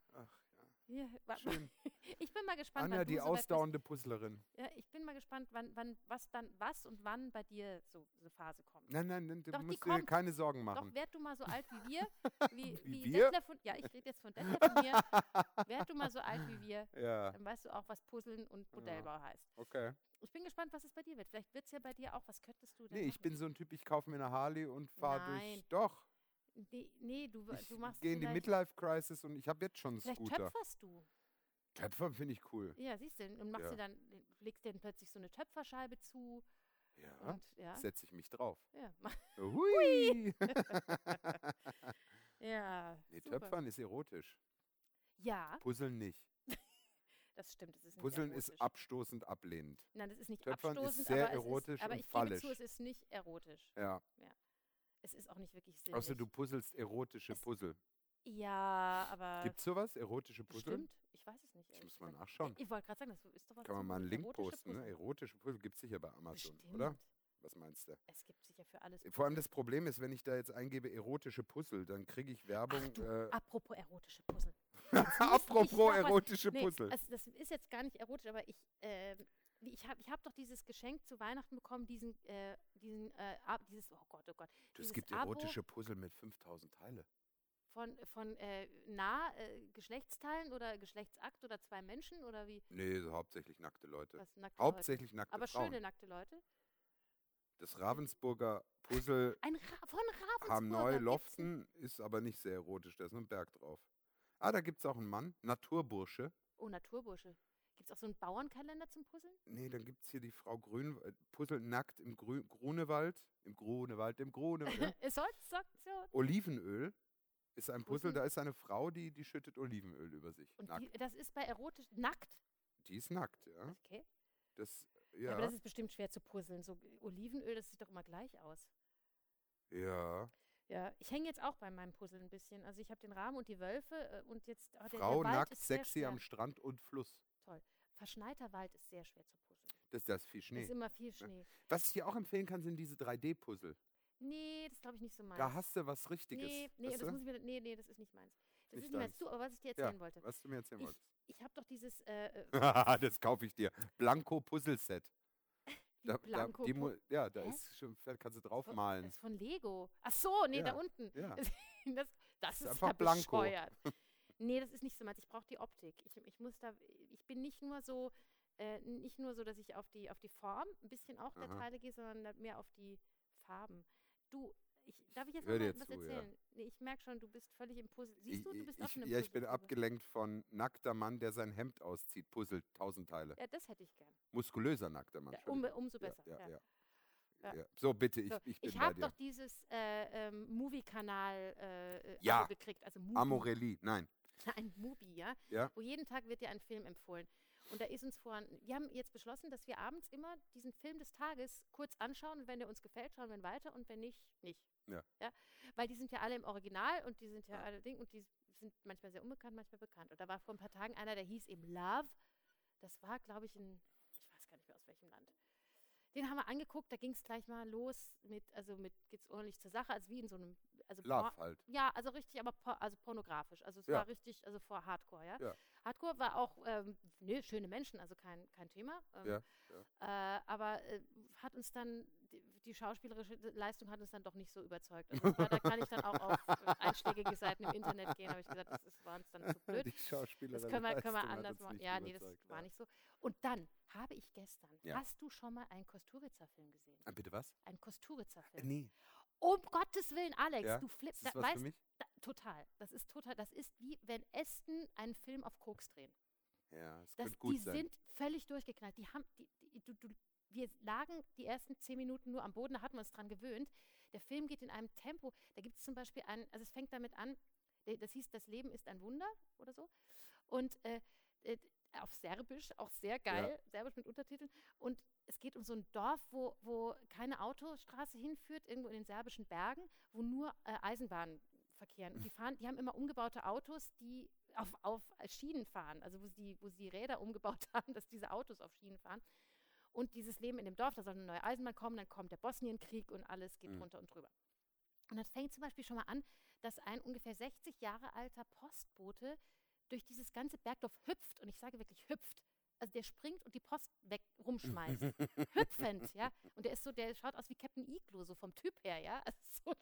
Ja. Ja, schön. ich bin mal gespannt, Anja, die so ausdauernde Puzzlerin. Ja, ich bin mal gespannt, wann, wann, was dann, was und wann bei dir so eine Phase kommt. Nein, nein, nein, du Doch, musst dir keine Sorgen machen. Doch, werd du mal so alt wie wir, wie, Wie wie, wir? Detlef und, ja, ich rede jetzt von Detlef und mir, werd du mal so alt wie wir, ja, dann weißt du auch, was Puzzeln und Modellbau heißt. okay. Ich bin gespannt, was es bei dir wird. Vielleicht wird es ja bei dir auch. Was könntest du denn Nee, ich machen? bin so ein Typ, ich kaufe mir eine Harley und fahre durch. Doch, Nee, nee du, ich du machst gehe in die Midlife-Crisis und ich habe jetzt schon einen vielleicht Scooter. töpferst du. Töpfer finde ich cool. Ja, siehst du, und machst Ja. dir dann, legst dir dann plötzlich so eine Töpferscheibe zu Ja, und ja, setze ich mich drauf. ja, Hui! ja, nee, super. Töpfern ist erotisch. Ja, Puzzeln nicht. das stimmt. Das ist nicht Puzzeln ist erotisch. abstoßend ablehnend. Nein, das ist nicht Töpfern ist abstoßend, sehr aber erotisch es ist, aber und ich gebe zu, es ist nicht erotisch. Ja. Es ist auch nicht wirklich sinnlich. Außer du puzzelst erotische Es- Puzzle. Ja, aber Gibt es sowas? Erotische Puzzle? bestimmt. Ich weiß es nicht. Ich muss mal nachschauen. Ich, wollte gerade sagen, das ist doch was Kann man mal einen Link posten, ne? Puzzle. Erotische Puzzle gibt es sicher bei Amazon, Bestimmt. oder? Was meinst du? Es gibt sicher für alles. Vor allem das Problem ist, wenn ich da jetzt eingebe erotische Puzzle, dann kriege ich Werbung. Ach du, äh, apropos erotische Puzzle. apropos erotische Nee, Puzzle. Also das ist jetzt gar nicht erotisch, aber ich, wie- ich habe ich hab doch dieses Geschenk zu Weihnachten bekommen, diesen, äh, diesen, äh, dieses, oh Gott, oh Gott, Du, es gibt Abo erotische Puzzle mit 5000 Teile. von, von äh, nah äh, Geschlechtsteilen oder Geschlechtsakt oder zwei Menschen oder wie? Nee, so hauptsächlich nackte Leute. Was, nackte Hauptsächlich Leute. nackte Aber Frauen. schöne nackte Leute. Das Ravensburger Puzzle Ein Ra von Ravensburger. haben neu Loften, ist aber nicht sehr erotisch, da ist nur ein Berg drauf. Ah, da gibt es auch einen Mann, Naturbursche. Oh, Naturbursche. Gibt es auch so einen Bauernkalender zum Puzzeln? Nee, dann gibt es hier die Frau Grün, äh, puzzelt nackt im Grü Grunewald, im Grunewald, im Grunewald. ne? Es soll, sagt so. Olivenöl ist ein Puzzle, Puzzle. da ist eine Frau, die, die schüttet Olivenöl über sich. Und die, das ist bei erotisch nackt. Die, ist nackt, ja. Okay. Das, Ja. Aber das ist bestimmt schwer zu puzzeln. So Olivenöl, das sieht doch immer gleich aus. ja. Ja, ich hänge jetzt auch bei meinem Puzzle ein bisschen. Also ich habe den Rahmen und die Wölfe äh, und jetzt oh, der, Frau der Wald nackt, sexy am Strand und Fluss. Verschneiter Wald ist sehr schwer zu puzzeln. Das ist das viel Schnee. ist immer viel Schnee. Was ich dir auch empfehlen kann, sind diese 3D-Puzzle. Nee, das glaube ich nicht so meins. Da hast du was Richtiges. nee, nee, weißt das du? muss ich mir, nee, nee, das ist nicht meins. Das Nicht ist nicht meins. Du, aber was ich dir Ja. erzählen wollte. was du mir erzählen Ich- wolltest. Ich habe doch dieses äh, äh, das kaufe ich dir. Blanco Puzzle-Set. wie Da, Blanco. da, die, ja, da Hä? ist schon, kannst du draufmalen. Das ist von Lego. Ach so, nee, da Ja, unten. Ja. Das, das ist ist, einfach ja Blanko. Nee, das ist nicht so meins. Ich brauche die Optik. Ich, ich muss da, ich bin nicht nur so, äh, nicht nur so, dass ich auf die, auf die Form ein bisschen auch der Aha. Teile gehe, sondern mehr auf die Farben. Du, ich, darf ich jetzt mal was zu, ja. erzählen? Nee, ich merke schon, du bist völlig im Puzzle. Siehst du, du bist ich, auch schon im ja, ich bin abgelenkt von nackter Mann, der sein Hemd auszieht, puzzelt, tausend Teile. Ja, das hätte ich gern. Muskulöser nackter Mann. Ja, um, umso besser. Ja, ja, ja. Ja. Ja. So, bitte, ich, So, ich bin ich habe doch dieses äh, ähm, Movie-Kanal äh, äh, Ja. Gekriegt, also Mubi. Amorelli, nein. Ein Mubi, ja? Ja. Wo jeden Tag wird dir ein Film empfohlen. Und da ist uns vor, wir haben jetzt beschlossen, dass wir abends immer diesen Film des Tages kurz anschauen und wenn der uns gefällt, schauen wir ihn weiter und wenn nicht, nicht. Ja. ja. Weil die sind ja alle im Original und die sind ja alle Ding und die sind manchmal sehr unbekannt, manchmal bekannt. Und da war vor ein paar Tagen einer, der hieß eben Love. Das war, glaube ich, ein, ich weiß gar nicht mehr aus welchem Land. Den haben wir angeguckt, da ging es gleich mal los mit, also mit geht's ordentlich zur Sache, also wie in so einem, also Love halt. ja, also richtig, aber por also pornografisch. Also es Ja. war richtig, also vor Hardcore, ja. Ja. Hardcore war auch ähm, ne, schöne Menschen, also kein, kein Thema. Ähm, Ja, Äh, aber äh, hat uns dann, die, die schauspielerische Leistung hat uns dann doch nicht so überzeugt. Also war, da kann ich dann auch auf äh, einschlägige Seiten im Internet gehen, habe ich gesagt, das ist, war uns dann zu blöd. Die Schauspielerin. Das können wir, können wir anders machen. Ja, nee, das war nicht so. Und dann habe ich gestern, hast du schon mal einen Kosturica-Film gesehen? Ah, bitte was? Einen Äh, Kosturica-Film. Nee. Um Gottes Willen, Alex, Ja? du Ist flippst. das Da, was für weißt, mich? da, total. Das ist total. Das ist wie wenn Ästen einen Film auf Koks drehen. Ja, es Das, könnte gut die sein. sind völlig durchgeknallt. Die haben, die, die, du, du, wir lagen die ersten zehn Minuten nur am Boden, da hatten wir uns dran gewöhnt. Der Film geht in einem Tempo. Da gibt es zum Beispiel einen, also es fängt damit an, das hieß, das Leben ist ein Wunder oder so. Und äh, äh, auf Serbisch, auch sehr geil, Serbisch mit Untertiteln. Und es geht um so ein Dorf, wo, wo keine Autostraße hinführt, irgendwo in den serbischen Bergen, wo nur äh, Eisenbahnen verkehren. Und die fahren, die haben immer umgebaute Autos, die auf, auf Schienen fahren, also wo sie, wo sie Räder umgebaut haben, dass diese Autos auf Schienen fahren. Und dieses Leben in dem Dorf, da soll eine neue Eisenbahn kommen, dann kommt der Bosnienkrieg und alles geht Mhm. drunter und drüber. Und das fängt zum Beispiel schon mal an, dass ein ungefähr 60 Jahre alter Postbote durch dieses ganze Bergdorf hüpft, und ich sage wirklich hüpft. Also der springt und die Post weg rumschmeißt. Hüpfend, ja. Und der ist so, der schaut aus wie Captain Iglo, so vom Typ her, ja. Also so,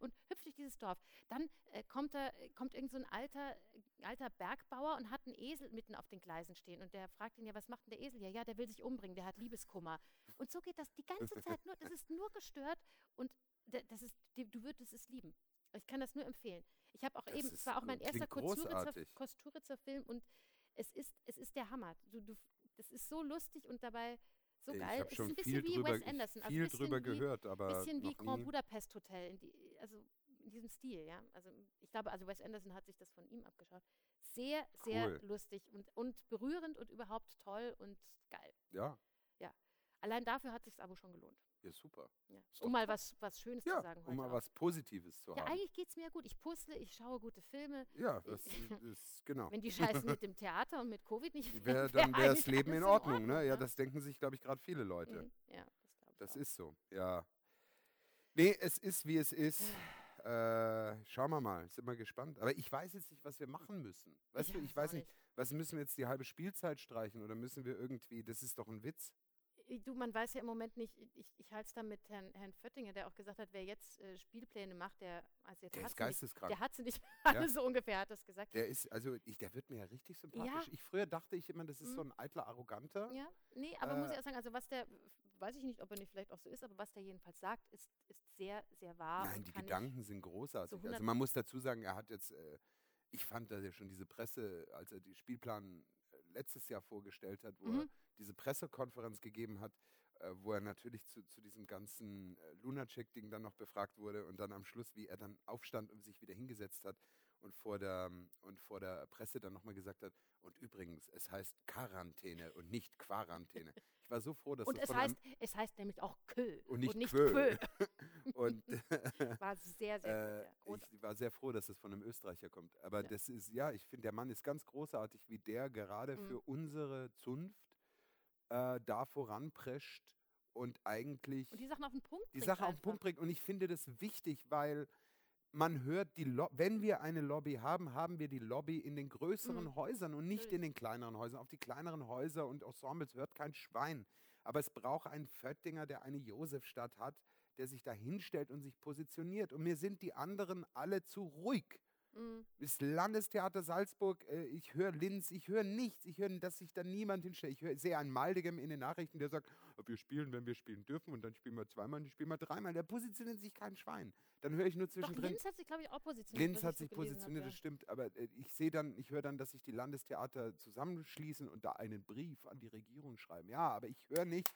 und hüpft durch dieses Dorf. Dann äh, kommt da, kommt irgend so ein alter, alter Bergbauer und hat einen Esel mitten auf den Gleisen stehen. Und der fragt ihn ja, was macht denn der Esel? Ja, ja, der will sich umbringen, der hat Liebeskummer. Und so geht das die ganze Zeit nur, das ist nur gestört und da- das ist, du würdest es lieben. Ich kann das nur empfehlen. Ich habe auch Das eben, es war auch mein erster Kosturitzer, großartig. Kosturitzer Film und es ist, es ist der Hammer. Du, du, das ist so lustig und dabei so ich geil. Es schon ist ein bisschen viel wie drüber, Wes ich- Anderson. Also viel bisschen drüber wie, gehört, aber bisschen wie Grand nie. Budapest Hotel. In die, also in diesem Stil, ja. Also ich glaube, also Wes Anderson hat sich das von ihm abgeschaut. Sehr, sehr Cool. lustig und, und berührend und überhaupt toll und geil. Ja, Allein dafür hat sich das Abo schon gelohnt. Ja, super. Ja. Um mal was, was Schönes Ja, zu sagen heute. um mal auch. was Positives zu ja, haben. eigentlich geht es mir gut. Ich puzzle, ich schaue gute Filme. Ja, das ist genau. Wenn die Scheiße mit dem Theater und mit Covid nicht Wär, dann wäre das Leben alles in Ordnung, ne? Ja, ne? das denken sich, glaube ich, gerade viele Leute. Mhm. Ja, das glaube ich Das auch. ist so, ja. Nee, es ist, wie es ist. Äh, schauen wir mal, sind wir gespannt. Aber ich weiß jetzt nicht, was wir machen müssen. Weißt du, ich weiß auch nicht, was müssen wir jetzt die halbe Spielzeit streichen oder müssen wir irgendwie, das ist doch ein Witz. Äh, Du, man weiß ja im Moment nicht, ich, ich halte es da mit Herrn, Herrn Föttinger, der auch gesagt hat, wer jetzt äh, Spielpläne macht, der, also der, Der hat ist sie nicht, geisteskrank. der hat sie nicht Ja. alle so ungefähr, hat das gesagt. Der ist, also ich, der wird mir ja richtig sympathisch. Ich früher dachte ich immer, das ist Mhm. so ein eitler Arroganter. Ja, nee, aber muss Äh, ich auch sagen, also was der, weiß ich nicht, ob er nicht vielleicht auch so ist, aber was der jedenfalls sagt, ist, ist sehr, sehr wahr. Nein, die Gedanken sind großartig. also 100 man muss dazu sagen, er hat jetzt, äh, ich fand, dass er schon diese Presse, als er die Spielplan äh, letztes Jahr vorgestellt hat, wo er Mhm. diese Pressekonferenz gegeben hat, äh, wo er natürlich zu, zu diesem ganzen äh, Lunacek-Ding dann noch befragt wurde und dann am Schluss, wie er dann aufstand und sich wieder hingesetzt hat und vor der, und vor der Presse dann nochmal gesagt hat, und übrigens, es heißt Quarantäne und nicht Quarantäne. Ich war so froh, dass Und das es von heißt, es heißt nämlich auch Köl Und nicht nicht Quö. Quö. und War sehr, sehr äh, ich war sehr froh, dass es von einem Österreicher kommt. Aber Ja. das ist, ja, ich finde, der Mann ist ganz großartig, wie der gerade Mhm. für unsere Zunft äh, da voranprescht und eigentlich Und die Sachen auf den Punkt die bringt Sache auf den. Punkt bringt. Und ich finde das wichtig, weil man hört, die Lo wenn wir eine Lobby haben, haben wir die Lobby in den größeren Mhm. Häusern und nicht in den kleineren Häusern. Auf die kleineren Häuser und Ensembles hört kein Schwein. Aber es braucht einen Föttinger, der eine Josefstadt hat, der sich da hinstellt und sich positioniert. Und mir sind die anderen alle zu ruhig. Mhm. Das Landestheater Salzburg, äh, ich höre Linz, ich höre nichts, ich höre, dass sich da niemand hinstellt. Ich hör, sehe einen Maldegem in den Nachrichten, der sagt, wir spielen, wenn wir spielen dürfen und dann spielen wir zweimal und dann spielen wir dreimal. Der positioniert sich kein Schwein. Dann höre ich nur Doch, zwischendrin. Linz hat sich, glaube ich, auch positioniert. Linz hat sich positioniert, hab, das stimmt, aber äh, ich sehe dann, ich höre dann, dass sich die Landestheater zusammenschließen und da einen Brief an die Regierung schreiben. Ja, aber ich höre nicht,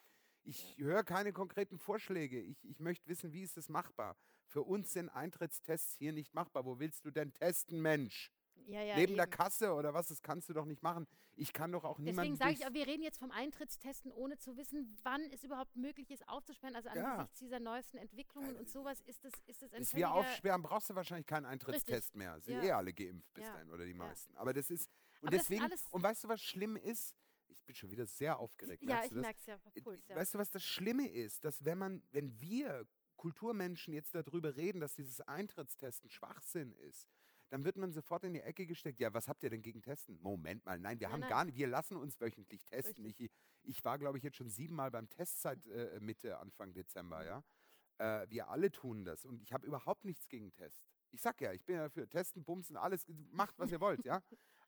ich höre keine konkreten Vorschläge. Ich, ich möchte wissen, wie ist es machbar? Für uns sind Eintrittstests hier nicht machbar. Wo willst du denn testen, Mensch? Ja. Ja, ja, Neben der eben. Kasse oder was, das kannst du doch nicht machen. Ich kann doch auch Deswegen niemanden sage ich, auch, wir reden jetzt vom Eintrittstesten, ohne zu wissen, wann es überhaupt möglich ist, aufzusperren. Also Ja. angesichts dieser neuesten Entwicklungen und sowas ist es ist es ein Bis wir aufsperren, brauchst du wahrscheinlich keinen Eintrittstest mehr. Sind Ja. eh alle geimpft bis Ja. dahin oder die Ja. meisten. Aber das ist, und Aber das deswegen, und weißt du, was schlimm ist? Ich bin schon wieder sehr aufgeregt. Ja, ich das? merke es ja. Äh, Puls, ja. Weißt du, was das Schlimme ist? Dass wenn man, wenn wir Kulturmenschen jetzt darüber reden, dass dieses Eintrittstesten Schwachsinn ist, dann wird man sofort in die Ecke gesteckt. Ja, was habt ihr denn gegen Testen? Moment mal, nein, wir Nein, haben nein. gar nicht, wir lassen uns wöchentlich testen. Ich, ich war, glaube ich, jetzt schon siebenmal beim Testzeit äh, Mitte, Anfang. Dezember, ja. Äh, wir alle tun das und ich habe überhaupt nichts gegen Test. Ich sag ja, ich bin ja für Testen, Bumsen, alles, macht, was ihr wollt, ja.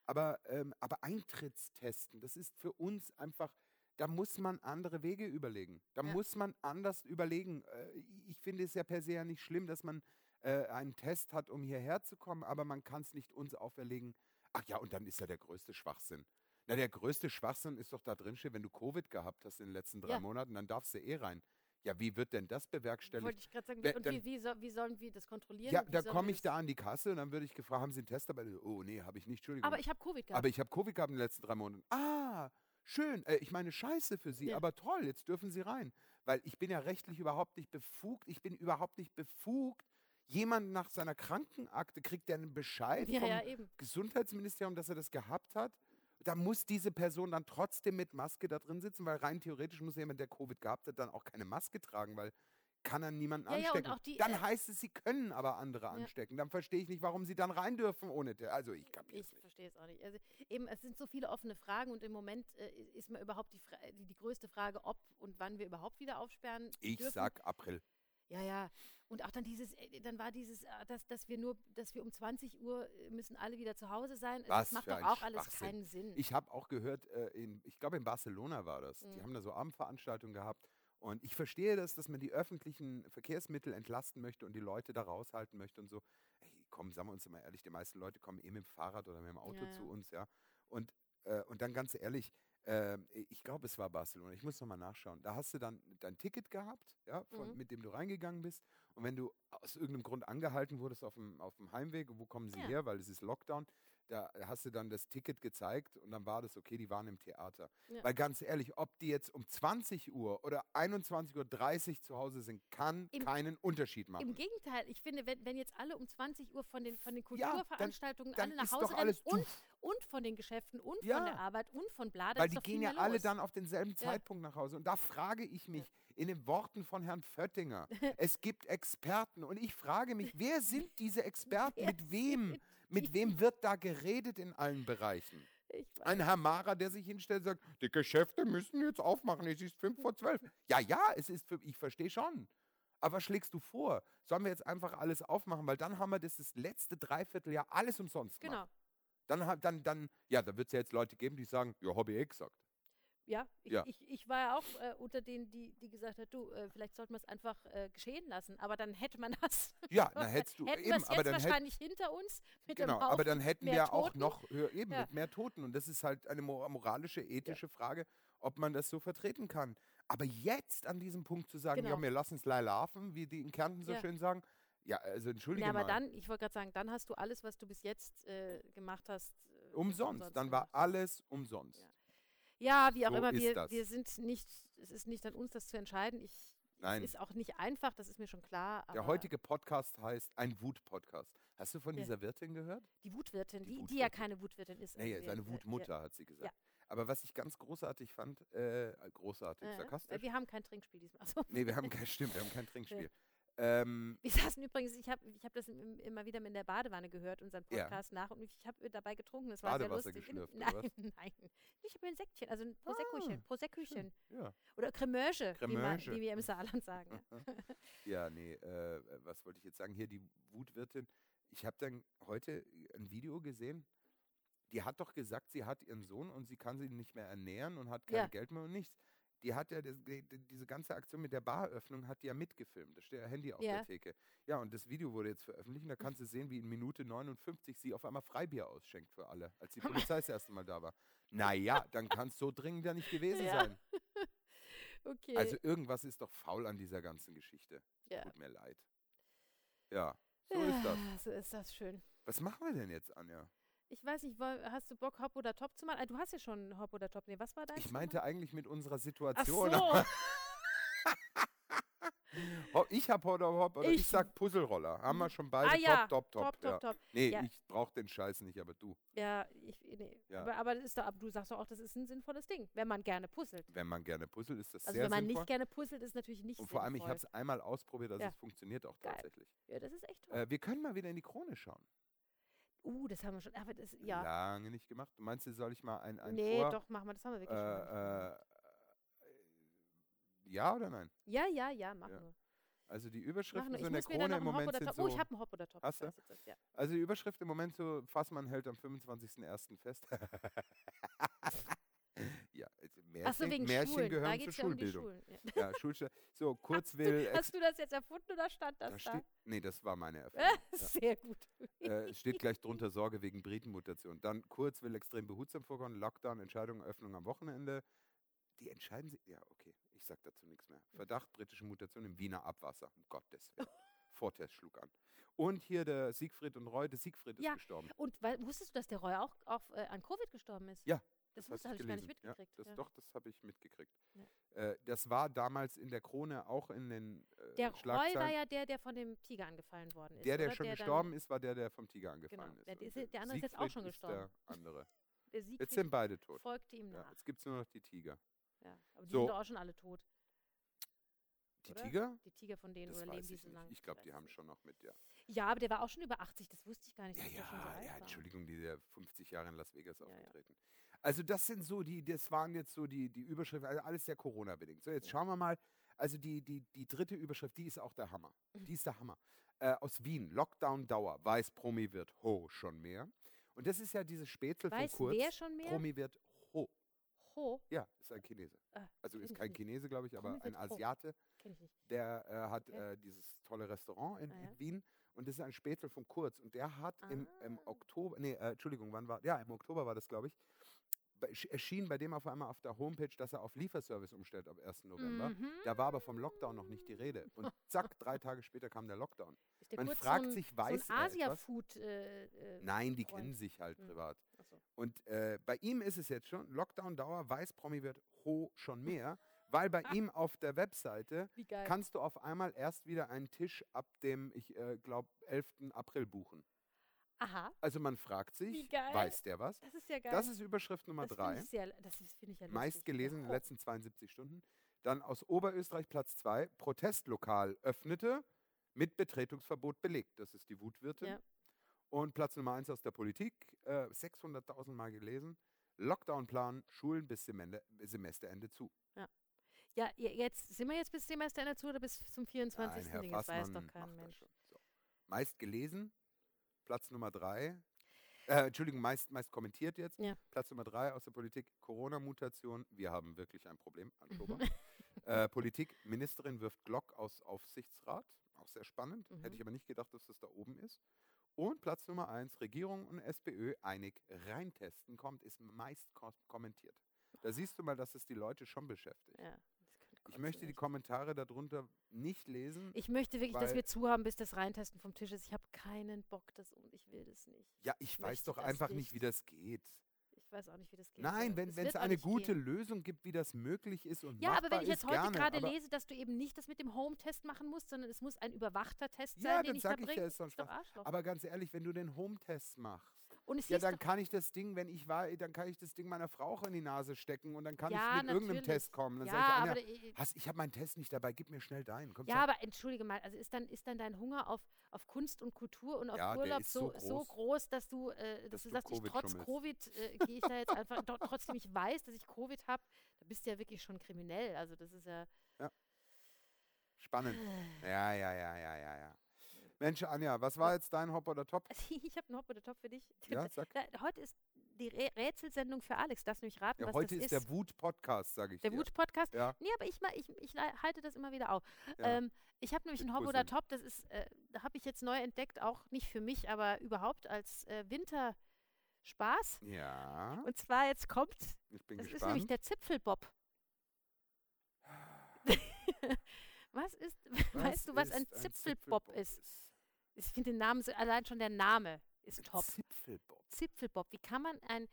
Aber, ähm, aber Eintrittstesten, das ist für uns einfach, da muss man andere Wege überlegen. Da Ja. muss man anders überlegen. Äh, ich finde es ja per se ja nicht schlimm, dass man äh, einen Test hat, um hierher zu kommen, aber man kann es nicht uns auferlegen. Ach ja, und dann ist ja der größte Schwachsinn. Na, der größte Schwachsinn ist doch da drin, wenn du Covid gehabt hast in den letzten drei Ja. Monaten, dann darfst du eh rein. Ja, wie wird denn das bewerkstelligt? Wollte ich gerade sagen, Wer- und dann- wie, wie, soll, wie sollen wir das kontrollieren? Ja, Wie da komme ich da an die Kasse und dann würde ich gefragt, haben Sie einen Test dabei? Oh, nee, habe ich nicht, Entschuldigung. Aber ich habe Covid gehabt. Aber ich habe Covid gehabt in den letzten drei Monaten. Ah, schön. Äh, ich meine, scheiße für Sie, Ja. aber toll, jetzt dürfen Sie rein. Weil ich bin ja rechtlich überhaupt nicht befugt. Ich bin überhaupt nicht befugt. Jemand nach seiner Krankenakte kriegt der einen Bescheid ja, vom ja. Gesundheitsministerium, dass er das gehabt hat. Da muss diese Person dann trotzdem mit Maske da drin sitzen, weil rein theoretisch muss jemand, der Covid gehabt hat, dann auch keine Maske tragen, weil kann er niemanden Ja, ja, anstecken. auch die, dann äh, heißt es, sie können aber andere anstecken. Dann verstehe ich nicht, warum sie dann rein dürfen ohne. Also ich kapiere Ich es nicht. verstehe es auch nicht. Also eben, es sind so viele offene Fragen und im Moment äh, ist mir überhaupt die, die, die größte Frage, ob und wann wir überhaupt wieder aufsperren Ich dürfen. sag April. Ja, ja. Und auch dann dieses, äh, dann war dieses, äh, dass, dass wir nur, dass wir um 20 Uhr müssen alle wieder zu Hause sein. Was das macht doch auch alles keinen Sinn. Ich habe auch gehört, äh, in, ich glaube in Barcelona war das. Die Mhm. haben da so Abendveranstaltungen gehabt. Und ich verstehe das, dass man die öffentlichen Verkehrsmittel entlasten möchte und die Leute da raushalten möchte und so. Ey, komm, sagen wir uns mal ehrlich, die meisten Leute kommen eh mit dem Fahrrad oder mit dem Auto Ja, zu ja. uns, ja. Und, äh, und dann ganz ehrlich, äh, ich glaube, es war Barcelona. Ich muss nochmal nachschauen. Da hast du dann dein Ticket gehabt, ja, von, Mhm. mit dem du reingegangen bist. Und wenn du aus irgendeinem Grund angehalten wurdest auf dem, auf dem Heimweg, wo kommen sie Ja. her, weil es ist Lockdown, da hast du dann das Ticket gezeigt und dann war das okay, die waren im Theater. Ja. Weil ganz ehrlich, ob die jetzt um 20 Uhr oder 21.30 Uhr zu Hause sind, kann Im- keinen Unterschied machen. Im Gegenteil, ich finde, wenn, wenn jetzt alle um 20 Uhr von den, von den Ja, dann- Kulturveranstaltungen dann alle nach Hause rennen und, und von den Geschäften und Ja. von der Arbeit und von Bla, dann Weil die gehen ja alle los. dann auf denselben. Zeitpunkt nach Hause. Und da frage ich mich, in den Worten von Herrn Föttinger, es gibt Experten. Und ich frage mich, wer sind diese Experten? Mit wem? Mit wem wird da geredet in allen Bereichen? Ein Herr Mara, der sich hinstellt und sagt, die Geschäfte müssen jetzt aufmachen, es ist fünf vor zwölf. Ja, ja, es ist für, ich verstehe schon. Aber was schlägst du vor? Sollen wir jetzt einfach alles aufmachen? Weil dann haben wir das, das letzte Dreivierteljahr alles umsonst gemacht. Genau. Dann, dann, dann, ja, da wird es ja jetzt Leute geben, die sagen, ja, habe ich eh gesagt. Ja, ich, Ja. Ich, ich war ja auch äh, unter denen, die, die gesagt hat, du, äh, vielleicht sollten wir es einfach äh, geschehen lassen. Aber dann hätte man das. Ja, dann hättest du hätten eben, aber jetzt dann hätt, wahrscheinlich hinter uns mit genau, dem aber Haufen dann hätten wir auch Toten. noch höher, eben Ja. mit mehr Toten. Und das ist halt eine mo- moralische, ethische Frage, ob man das so vertreten kann. Aber jetzt an diesem Punkt zu sagen, Genau. ja, wir lassen es laufen, wie die in Kärnten so Ja. schön sagen, ja, also entschuldige Ja, aber mal. dann, ich wollte gerade sagen, dann hast du alles, was du bis jetzt äh, gemacht hast. Äh, umsonst. Dann war alles umsonst. Ja. Ja, wie auch So immer, wir, wir sind nicht, es ist nicht an uns, das zu entscheiden. Ich, Nein. Es ist auch nicht einfach, das ist mir schon klar. Der heutige Podcast heißt ein Wut-Podcast. Hast du von Ja. dieser Wirtin gehört? Die Wutwirtin, Die die, die ja Wutwirtin. keine Wutwirtin ist. Nee, also ist eine Wutmutter, hat sie gesagt. ja. Aber was ich ganz großartig fand, äh, großartig, äh, sarkastisch. wir haben kein Trinkspiel diesmal. Also, Nee, wir haben kein, stimmt, wir haben kein Trinkspiel. Ähm, Wir saßen übrigens, ich habe ich hab das im, immer wieder in der Badewanne gehört, unseren Ja. Podcast nach und ich habe dabei getrunken. Das war sehr Badewasser lustig. geschlürft, nein, nein. Ich habe ein Säckchen, also ein Proseccochen. Ah, Proseccochen. ja. Oder Cremöge, wie, man- wie wir im Saarland sagen. ja, nee, äh, was wollte ich jetzt sagen? Hier die Wutwirtin. Ich habe dann heute ein Video gesehen. Die hat doch gesagt, sie hat ihren Sohn und sie kann sie nicht mehr ernähren und hat kein Ja. Geld mehr und nichts. Die hat ja die, die- diese ganze Aktion mit der Baröffnung hat die ja mitgefilmt. Da steht ja Handy auf Ja. der Theke. Ja, und das Video wurde jetzt veröffentlicht. und Da kannst du sehen, wie in Minute 59 sie auf einmal Freibier ausschenkt für alle, als die Polizei das erste Mal da war. Naja, dann kann es so dringend ja nicht gewesen Ja. sein. Okay. Also irgendwas ist doch faul an dieser ganzen Geschichte. ja. Tut mir leid. Ja, so ist das. So ist das schön. Was machen wir denn jetzt, Anja? Ich weiß nicht, hast du Bock, Hop oder Top zu machen? Ah, Du hast ja schon Hop oder Top. Nee, was war dein Ich Thema? meinte eigentlich mit unserer Ach Situation. so. Ho- Ich hab Hop oder Hop oder ich, Ich- sag Puzzleroller. Haben wir schon beide ah ja, top, top, top. top, ja. top. Nee, Ja. ich brauch den Scheiß nicht, aber du. Ja, ich, nee. Ja. Aber, aber, ist doch, aber du sagst doch auch, das ist ein sinnvolles Ding, wenn man gerne puzzelt. Wenn man gerne puzzelt, ist das Also sehr wenn man sinnvoll. nicht gerne puzzelt, ist natürlich nicht Und vor allem, ich sinnvoll. habe es einmal ausprobiert, also Ja. es funktioniert auch Geil. tatsächlich. Ja, das ist echt toll. Äh, wir können mal wieder in die Krone schauen. Uh, das haben wir schon. Aber das, ja. Lange nicht gemacht. Du meinst, soll ich mal ein, ein nee, Vor... doch, machen wir. Das haben wir wirklich schon. mal. Äh, äh, ja oder nein? ja, ja, ja, machen ja. wir. Also die wir. so in der Krone im Moment sind so... Oh, ich habe einen Hop oder Top. Hast du? ja. Also die Überschrift im Moment so, Fassmann hält am 25.01. fest. Märchen, Ach so, wegen Märchen Schulen. Gehören zur um Schulbildung. Schulen. Ja. Ja, Schulste So, kurz will... Hast du das jetzt erfunden oder stand das da da? nee, das war meine Erfahrung. ja. Sehr gut. äh, es steht gleich drunter Sorge wegen Britenmutation. Dann kurz will extrem behutsam vorkommen, Lockdown, Entscheidung, Öffnung am Wochenende. Die entscheiden sich, ja, okay, ich sag dazu nichts mehr. Verdacht, britische Mutation im Wiener Abwasser, um Gottes Willen. Vortest schlug an. Und hier der Siegfried und Roy, der Siegfried ist Ja, gestorben. Und weil, wusstest du, dass der Roy auch auf, äh, an Covid gestorben ist? Ja, Das, Das habe ich gar nicht mitgekriegt. Ja, das, ja. Doch, das habe ich mitgekriegt. Ja. Äh, das war damals in der Krone auch in den äh, Der Roy war ja der, der von dem Tiger angefallen worden ist. der, der schon dann- gestorben ist, war der, der vom Tiger angefallen Genau, ist. der- der der andere ist jetzt auch Siegfried schon gestorben. Der andere. Der Jetzt Siegfried sind beide tot. folgte ihm nach. jetzt gibt es nur noch die Tiger. Ja. Aber die So. sind doch auch schon alle tot. Die Oder? Tiger? Die Tiger von denen Das oder leben die ich so lange? Ich glaube, die haben schon noch mit, ja. Ja, aber der war auch schon über 80, das wusste ich gar nicht. Ja, der ja, ja. Entschuldigung, die der 50 Jahre in Las Vegas Ja, ja. Also das sind so die, das waren jetzt so die, die Überschriften, also alles sehr Corona-bedingt. So, jetzt schauen wir mal, also die, die, die dritte Überschrift, die ist auch der Hammer. Mhm. Die ist der Hammer. Äh, aus Wien, Lockdown-Dauer, weiß Promi wird ho schon mehr. Und das ist ja dieses Spätzle Weiß von Kurz. wer schon mehr? Promi wird ho. Ho, Ja, ist ein Chinese. Ah, Also ist kein. Chinese, glaube ich, aber Promi ein. Asiate. Der äh, hat Okay. äh, dieses tolle Restaurant in, Ah, ja. in Wien und das ist ein Spätzle von Kurz und der hat im, im Ah. Oktober, nee, äh, Entschuldigung, wann war, ja, im Oktober war das, glaube ich, erschien bei dem auf einmal auf der Homepage, dass er auf Lieferservice umstellt ab 1. November. Mhm. Da war aber vom Lockdown noch nicht die Rede. Und zack, drei Tage später kam der Lockdown. Der Man fragt so ein, sich, weiß so ein er? Asia-Food. Äh, äh, Nein, die Freund. kennen sich halt Hm. privat. achso. Und äh, bei ihm ist es jetzt schon, Lockdown-Dauer, weiß Promi wird ho schon mehr, weil bei ihm auf der Webseite kannst du auf einmal erst wieder einen Tisch ab dem, ich äh, glaube, 11. April buchen. Aha, Also man fragt sich, weiß der was? das ist ja geil. Das ist Überschrift Nummer das drei. Sehr, das finde ich ja Meist lustig. gelesen in den letzten 72 Stunden. Dann aus Oberösterreich Platz zwei, Protestlokal öffnete, mit Betretungsverbot belegt. Das ist die Wutwirtin. Ja. Und Platz Nummer eins aus der Politik, äh, 600.000 Mal gelesen. Lockdown-Plan, Schulen bis Semesterende zu. Ja, je- jetzt sind wir jetzt bis Semesterende zu oder bis zum 24. Nein, Herr Ding? Das weiß doch kein Mensch. So. Meist gelesen, Platz Nummer drei. Äh, Entschuldigung, meist, meist kommentiert jetzt. Ja. Platz Nummer drei aus der Politik, Corona-Mutation. Wir haben wirklich ein Problem. Anschober. Mhm. äh, Politik, Ministerin wirft Glock aus Aufsichtsrat. Auch sehr spannend. Mhm. Hätte ich aber nicht gedacht, dass das da oben ist. Und Platz Nummer eins, Regierung und SPÖ einig reintesten kommt, ist meist ko kommentiert. Da siehst du mal, dass es die Leute schon beschäftigt. Ja, Ich möchte die. Kommentare darunter nicht lesen. Ich möchte wirklich, dass wir zuhaben, bis das Reintesten vom Tisch ist. Ich habe keinen Bock das und ich will das nicht. ja, ich weiß möchte doch einfach nicht. nicht, wie das geht. Ich weiß auch nicht, wie das geht. Nein, aber wenn es wenn eine gute gehen. Lösung gibt, wie das möglich ist und Ja, aber wenn ich ist, jetzt heute gerade lese, dass du eben nicht das mit dem Home-Test machen musst, sondern es muss ein überwachter Test Ja, sein, den dann ich sag da ich ja, bringe, ist doch ist doch Spaß. Arschloch. aber ganz ehrlich, wenn du den Home-Test machst, und es ja, dann kann ich das Ding, wenn ich war, dann kann ich das Ding meiner Frau auch in die Nase stecken und dann kann ja, ich mit irgendeinem natürlich. Test kommen. Dann ja, sage ich, Anja, aber, äh, hast, ich habe meinen Test nicht dabei, gib mir schnell deinen. Komm, ja, sag- aber entschuldige mal, also ist dann, ist dann dein Hunger auf, auf Kunst und Kultur und auf Ja, Urlaub so, so so groß, groß, dass du, äh, dass dass du sagst, ich trotz. Covid äh, gehe ich da jetzt einfach, trotzdem ich weiß, dass ich Covid habe, da bist du ja wirklich schon kriminell. Also das ist ja. Spannend. Ja, ja, ja, ja, ja, ja. Mensch, Anja, was war jetzt dein Hop oder Top? ich habe einen Hop oder Top für dich. Ja, sag. Heute ist die Rä Rätselsendung für Alex. Darfst du nämlich raten, Ja, was heute das ist der Wut-Podcast, sage ich Der. Wut-Podcast? Ja. Nee, aber ich, ich, ich halte das immer wieder auf. Ja. Ähm, ich habe nämlich einen Hop oder. Top, das ist, äh, habe ich jetzt neu entdeckt, auch nicht für mich, aber überhaupt als äh, Winterspaß. Ja, Und zwar jetzt kommt, ich bin das ist nämlich gespannt. der Zipfelbob. was ist, weißt du, was ein ist Zipfelbob ist? Ich finde den Namen, so, allein schon der Name ist top. Zipfelbob. Zipfelbob. Wie kann man ein,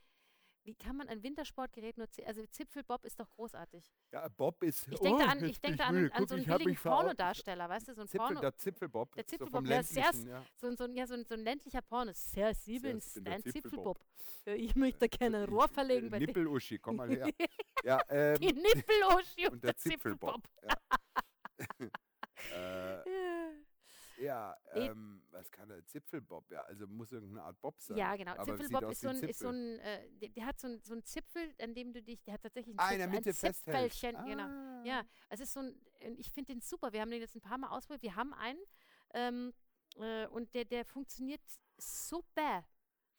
wie kann man ein Wintersportgerät nur, also Zipfelbob ist doch großartig. Ja, Bob ist. Ich denke oh, an, ich denke an, an so einen billigen Pornodarsteller, weißt du, so ein Zipfel, Porno, der Zipfelbob. Der so Zipfelbob, der ist sehr ja. so, ein- so, ja, so, ein, so ein ländlicher Porno. Sehr sieben, ich bin der ein Zipfelbob. Zipfelbob. Ja, Ich möchte gerne ein Rohr verlegen bei dir. Nippeluschi, komm mal her. ja, ähm, Die Nippeloschi und der Zipfelbob. Ja. äh, ja, Nee. ähm, was kann der Zipfelbob? Ja, also muss irgendeine Art Bob sein. Ja, genau. Aber Zipfelbob ist so ein, ist so ein äh, der, der hat so ein, so ein Zipfel, an dem du dich, der hat tatsächlich ein, Ah, in der Mitte ein festhält. Zipfelchen, genau. Ah. Ja, es ist so ein, ich finde den super. Wir haben den jetzt ein paar Mal ausprobiert. Wir haben einen ähm, äh, und der, der funktioniert super.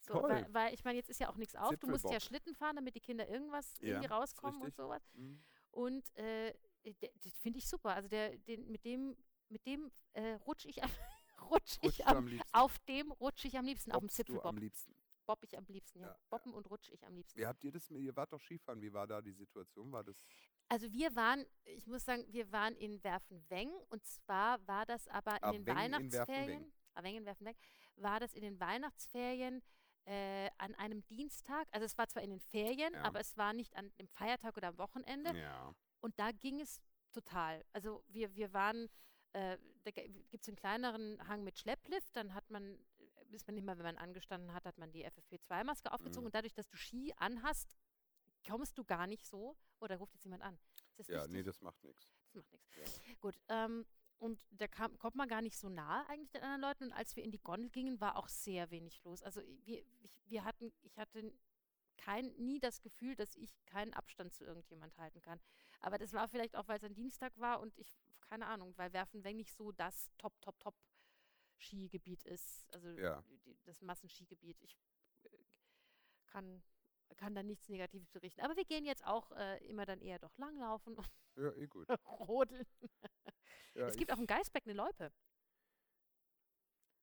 So, weil, weil ich meine, jetzt ist ja auch nichts auf. Du musst ja. Schlitten fahren, damit die Kinder irgendwas Ja, irgendwie rauskommen und sowas. Mhm. Und äh, finde ich super. Also der, den, mit dem, mit dem äh, rutsch ich, am- rutsch ich am, am liebsten. auf dem rutsch ich am liebsten, auf dem Zipfelbob. am liebsten. Bob ich am liebsten, ja. Ja, ja. Boppen und rutsch ich am liebsten. Wie habt ihr das? Ihr wart doch Skifahren. Wie war da die Situation? War das? Also wir waren, ich muss sagen, wir waren in Werfenweng und zwar war das aber in Ah, den in Weihnachtsferien, Werfenweng. ah, Wengen, Werfenweng, war das in den Weihnachtsferien äh, an einem Dienstag. Also es war zwar in den Ferien, Ja. aber es war nicht an dem Feiertag oder am Wochenende. Ja. Und da ging es total. Also wir, wir waren, äh, da gibt es einen kleineren Hang mit Schlepplift, dann hat man, ist man immer, wenn man angestanden hat, hat man die FFP2-Maske aufgezogen Mhm. und dadurch, dass du Ski anhast, kommst du gar nicht so. Oder ruft jetzt jemand an? Ja, wichtig? nee, das macht nichts. Das macht nichts. Gut, ähm, und da kam, kommt man gar nicht so nahe eigentlich den anderen Leuten. Und als wir in die Gondel gingen, war auch sehr wenig los. Also wir, ich, wir hatten, ich hatte kein, nie das Gefühl, dass ich keinen Abstand zu irgendjemand halten kann. Aber das war vielleicht auch, weil es ein Dienstag war und ich, keine Ahnung, weil Werfenweng nicht so das Top, Top, Top Skigebiet ist. Also Ja. das Massenskigebiet. Ich äh, kann, kann da nichts Negatives berichten. Aber wir gehen jetzt auch äh, immer dann eher doch langlaufen und Ja, eh gut. rodeln. Ja, es gibt auch im Geisbeck eine Loipe.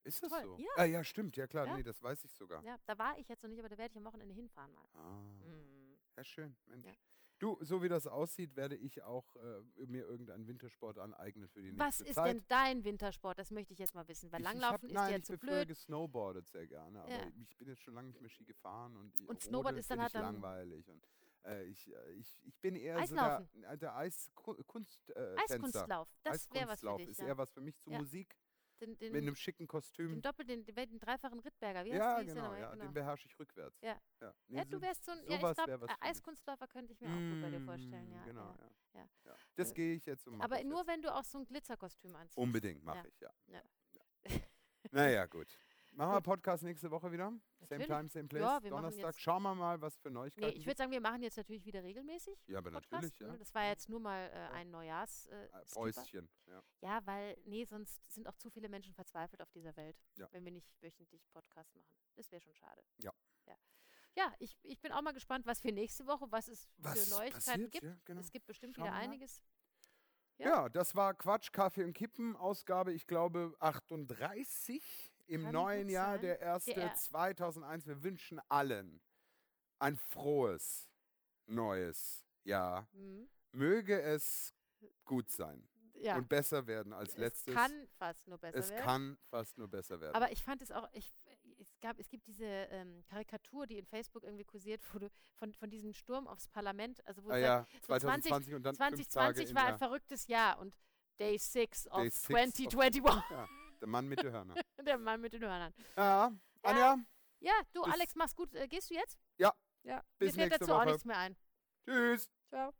Ist das toll. so? Ja. Ah, ja, stimmt. Ja, klar. Ja. Nee, das weiß ich sogar. Ja, da war ich jetzt noch nicht, aber da werde ich am Wochenende hinfahren mal. Ah. Mm. Ja, schön, Mensch. Ja. Du, so wie das aussieht, werde ich auch äh, mir irgendeinen Wintersport aneignen für die Was nächste ist Zeit. denn dein Wintersport? Das möchte ich jetzt mal wissen. Weil Ich- Langlaufen ich hab, nein, ist ja ich zu bin früher blöd. gesnowboardet sehr gerne, aber Ja. ich bin jetzt schon lange nicht mehr Ski gefahren und, ich- Und Snowboard ist dann halt ich dann- langweilig und äh, ich, äh, ich, ich bin eher Eislaufen. so der, äh, der Eiskunst äh. Eiskunstlauf, das wäre was für Eiskunstlauf dich. ist Ja. eher was für mich zu Ja. Musik, Den, den, mit einem schicken Kostüm. doppelten, den, den, den dreifachen Rittberger. Wie heißt Ja, genau, nochmal? ja, genau. den beherrsche ich rückwärts. Ja. ja. Nee, Ja, du wärst so ein, ja, ich glaube, mich. Eiskunstläufer könnte ich mir auch gut bei dir vorstellen, ja. Mm, Genau, ja. ja. ja. Das Äh, gehe ich jetzt mache Aber nur, jetzt. wenn du auch so ein Glitzerkostüm anziehst. Unbedingt mache ich, ja. Ja. ja. naja, gut. Machen wir Podcast nächste Woche wieder? Same Natürlich. time, same place. Ja, Donnerstag. Schauen wir mal, was für Neuigkeiten Nee, ich würde sagen, wir machen jetzt natürlich wieder regelmäßig. Ja, aber Podcast. natürlich, ja. Das war jetzt nur mal äh, ein Neujahrs. Äh. Päuschen. Ja. Ja, weil, nee, sonst sind auch zu viele Menschen verzweifelt auf dieser Welt, Ja. wenn wir nicht wöchentlich Podcast machen. Das wäre schon schade. Ja. Ja, ja ich, ich bin auch mal gespannt, was für nächste Woche, was es Was für Neuigkeiten passiert? gibt. Genau. Es gibt bestimmt Schauen wieder einiges. Ja. Ja. das war Quatsch, Kaffee und Kippen, Ausgabe, ich glaube, 38 im Kann neuen Jahr, sein. der erste Der- 2001. Wir wünschen allen ein frohes neues Jahr. Mhm. Möge es gut sein Ja, und besser werden als es letztes. kann fast nur besser es werden. kann fast nur besser werden. Aber ich fand es auch, ich, es, gab, es gibt diese ähm, Karikatur, die in Facebook irgendwie kursiert wurde, von, von diesem Sturm aufs Parlament. Also wo ah, es ja, sagt, so 2020 und dann fünf Tage 2020 in, war ein verrücktes Jahr und Day 6 of Day six of- 2021. ja, der Mann mit der Hörner. Der Mann mit den Hörnern. Ja, Anja, Ja, du, Alex, mach's gut. Äh, gehst du jetzt? Ja, Ja, bis mir fällt dazu auch Woche. nichts mehr ein. tschüss. Ciao.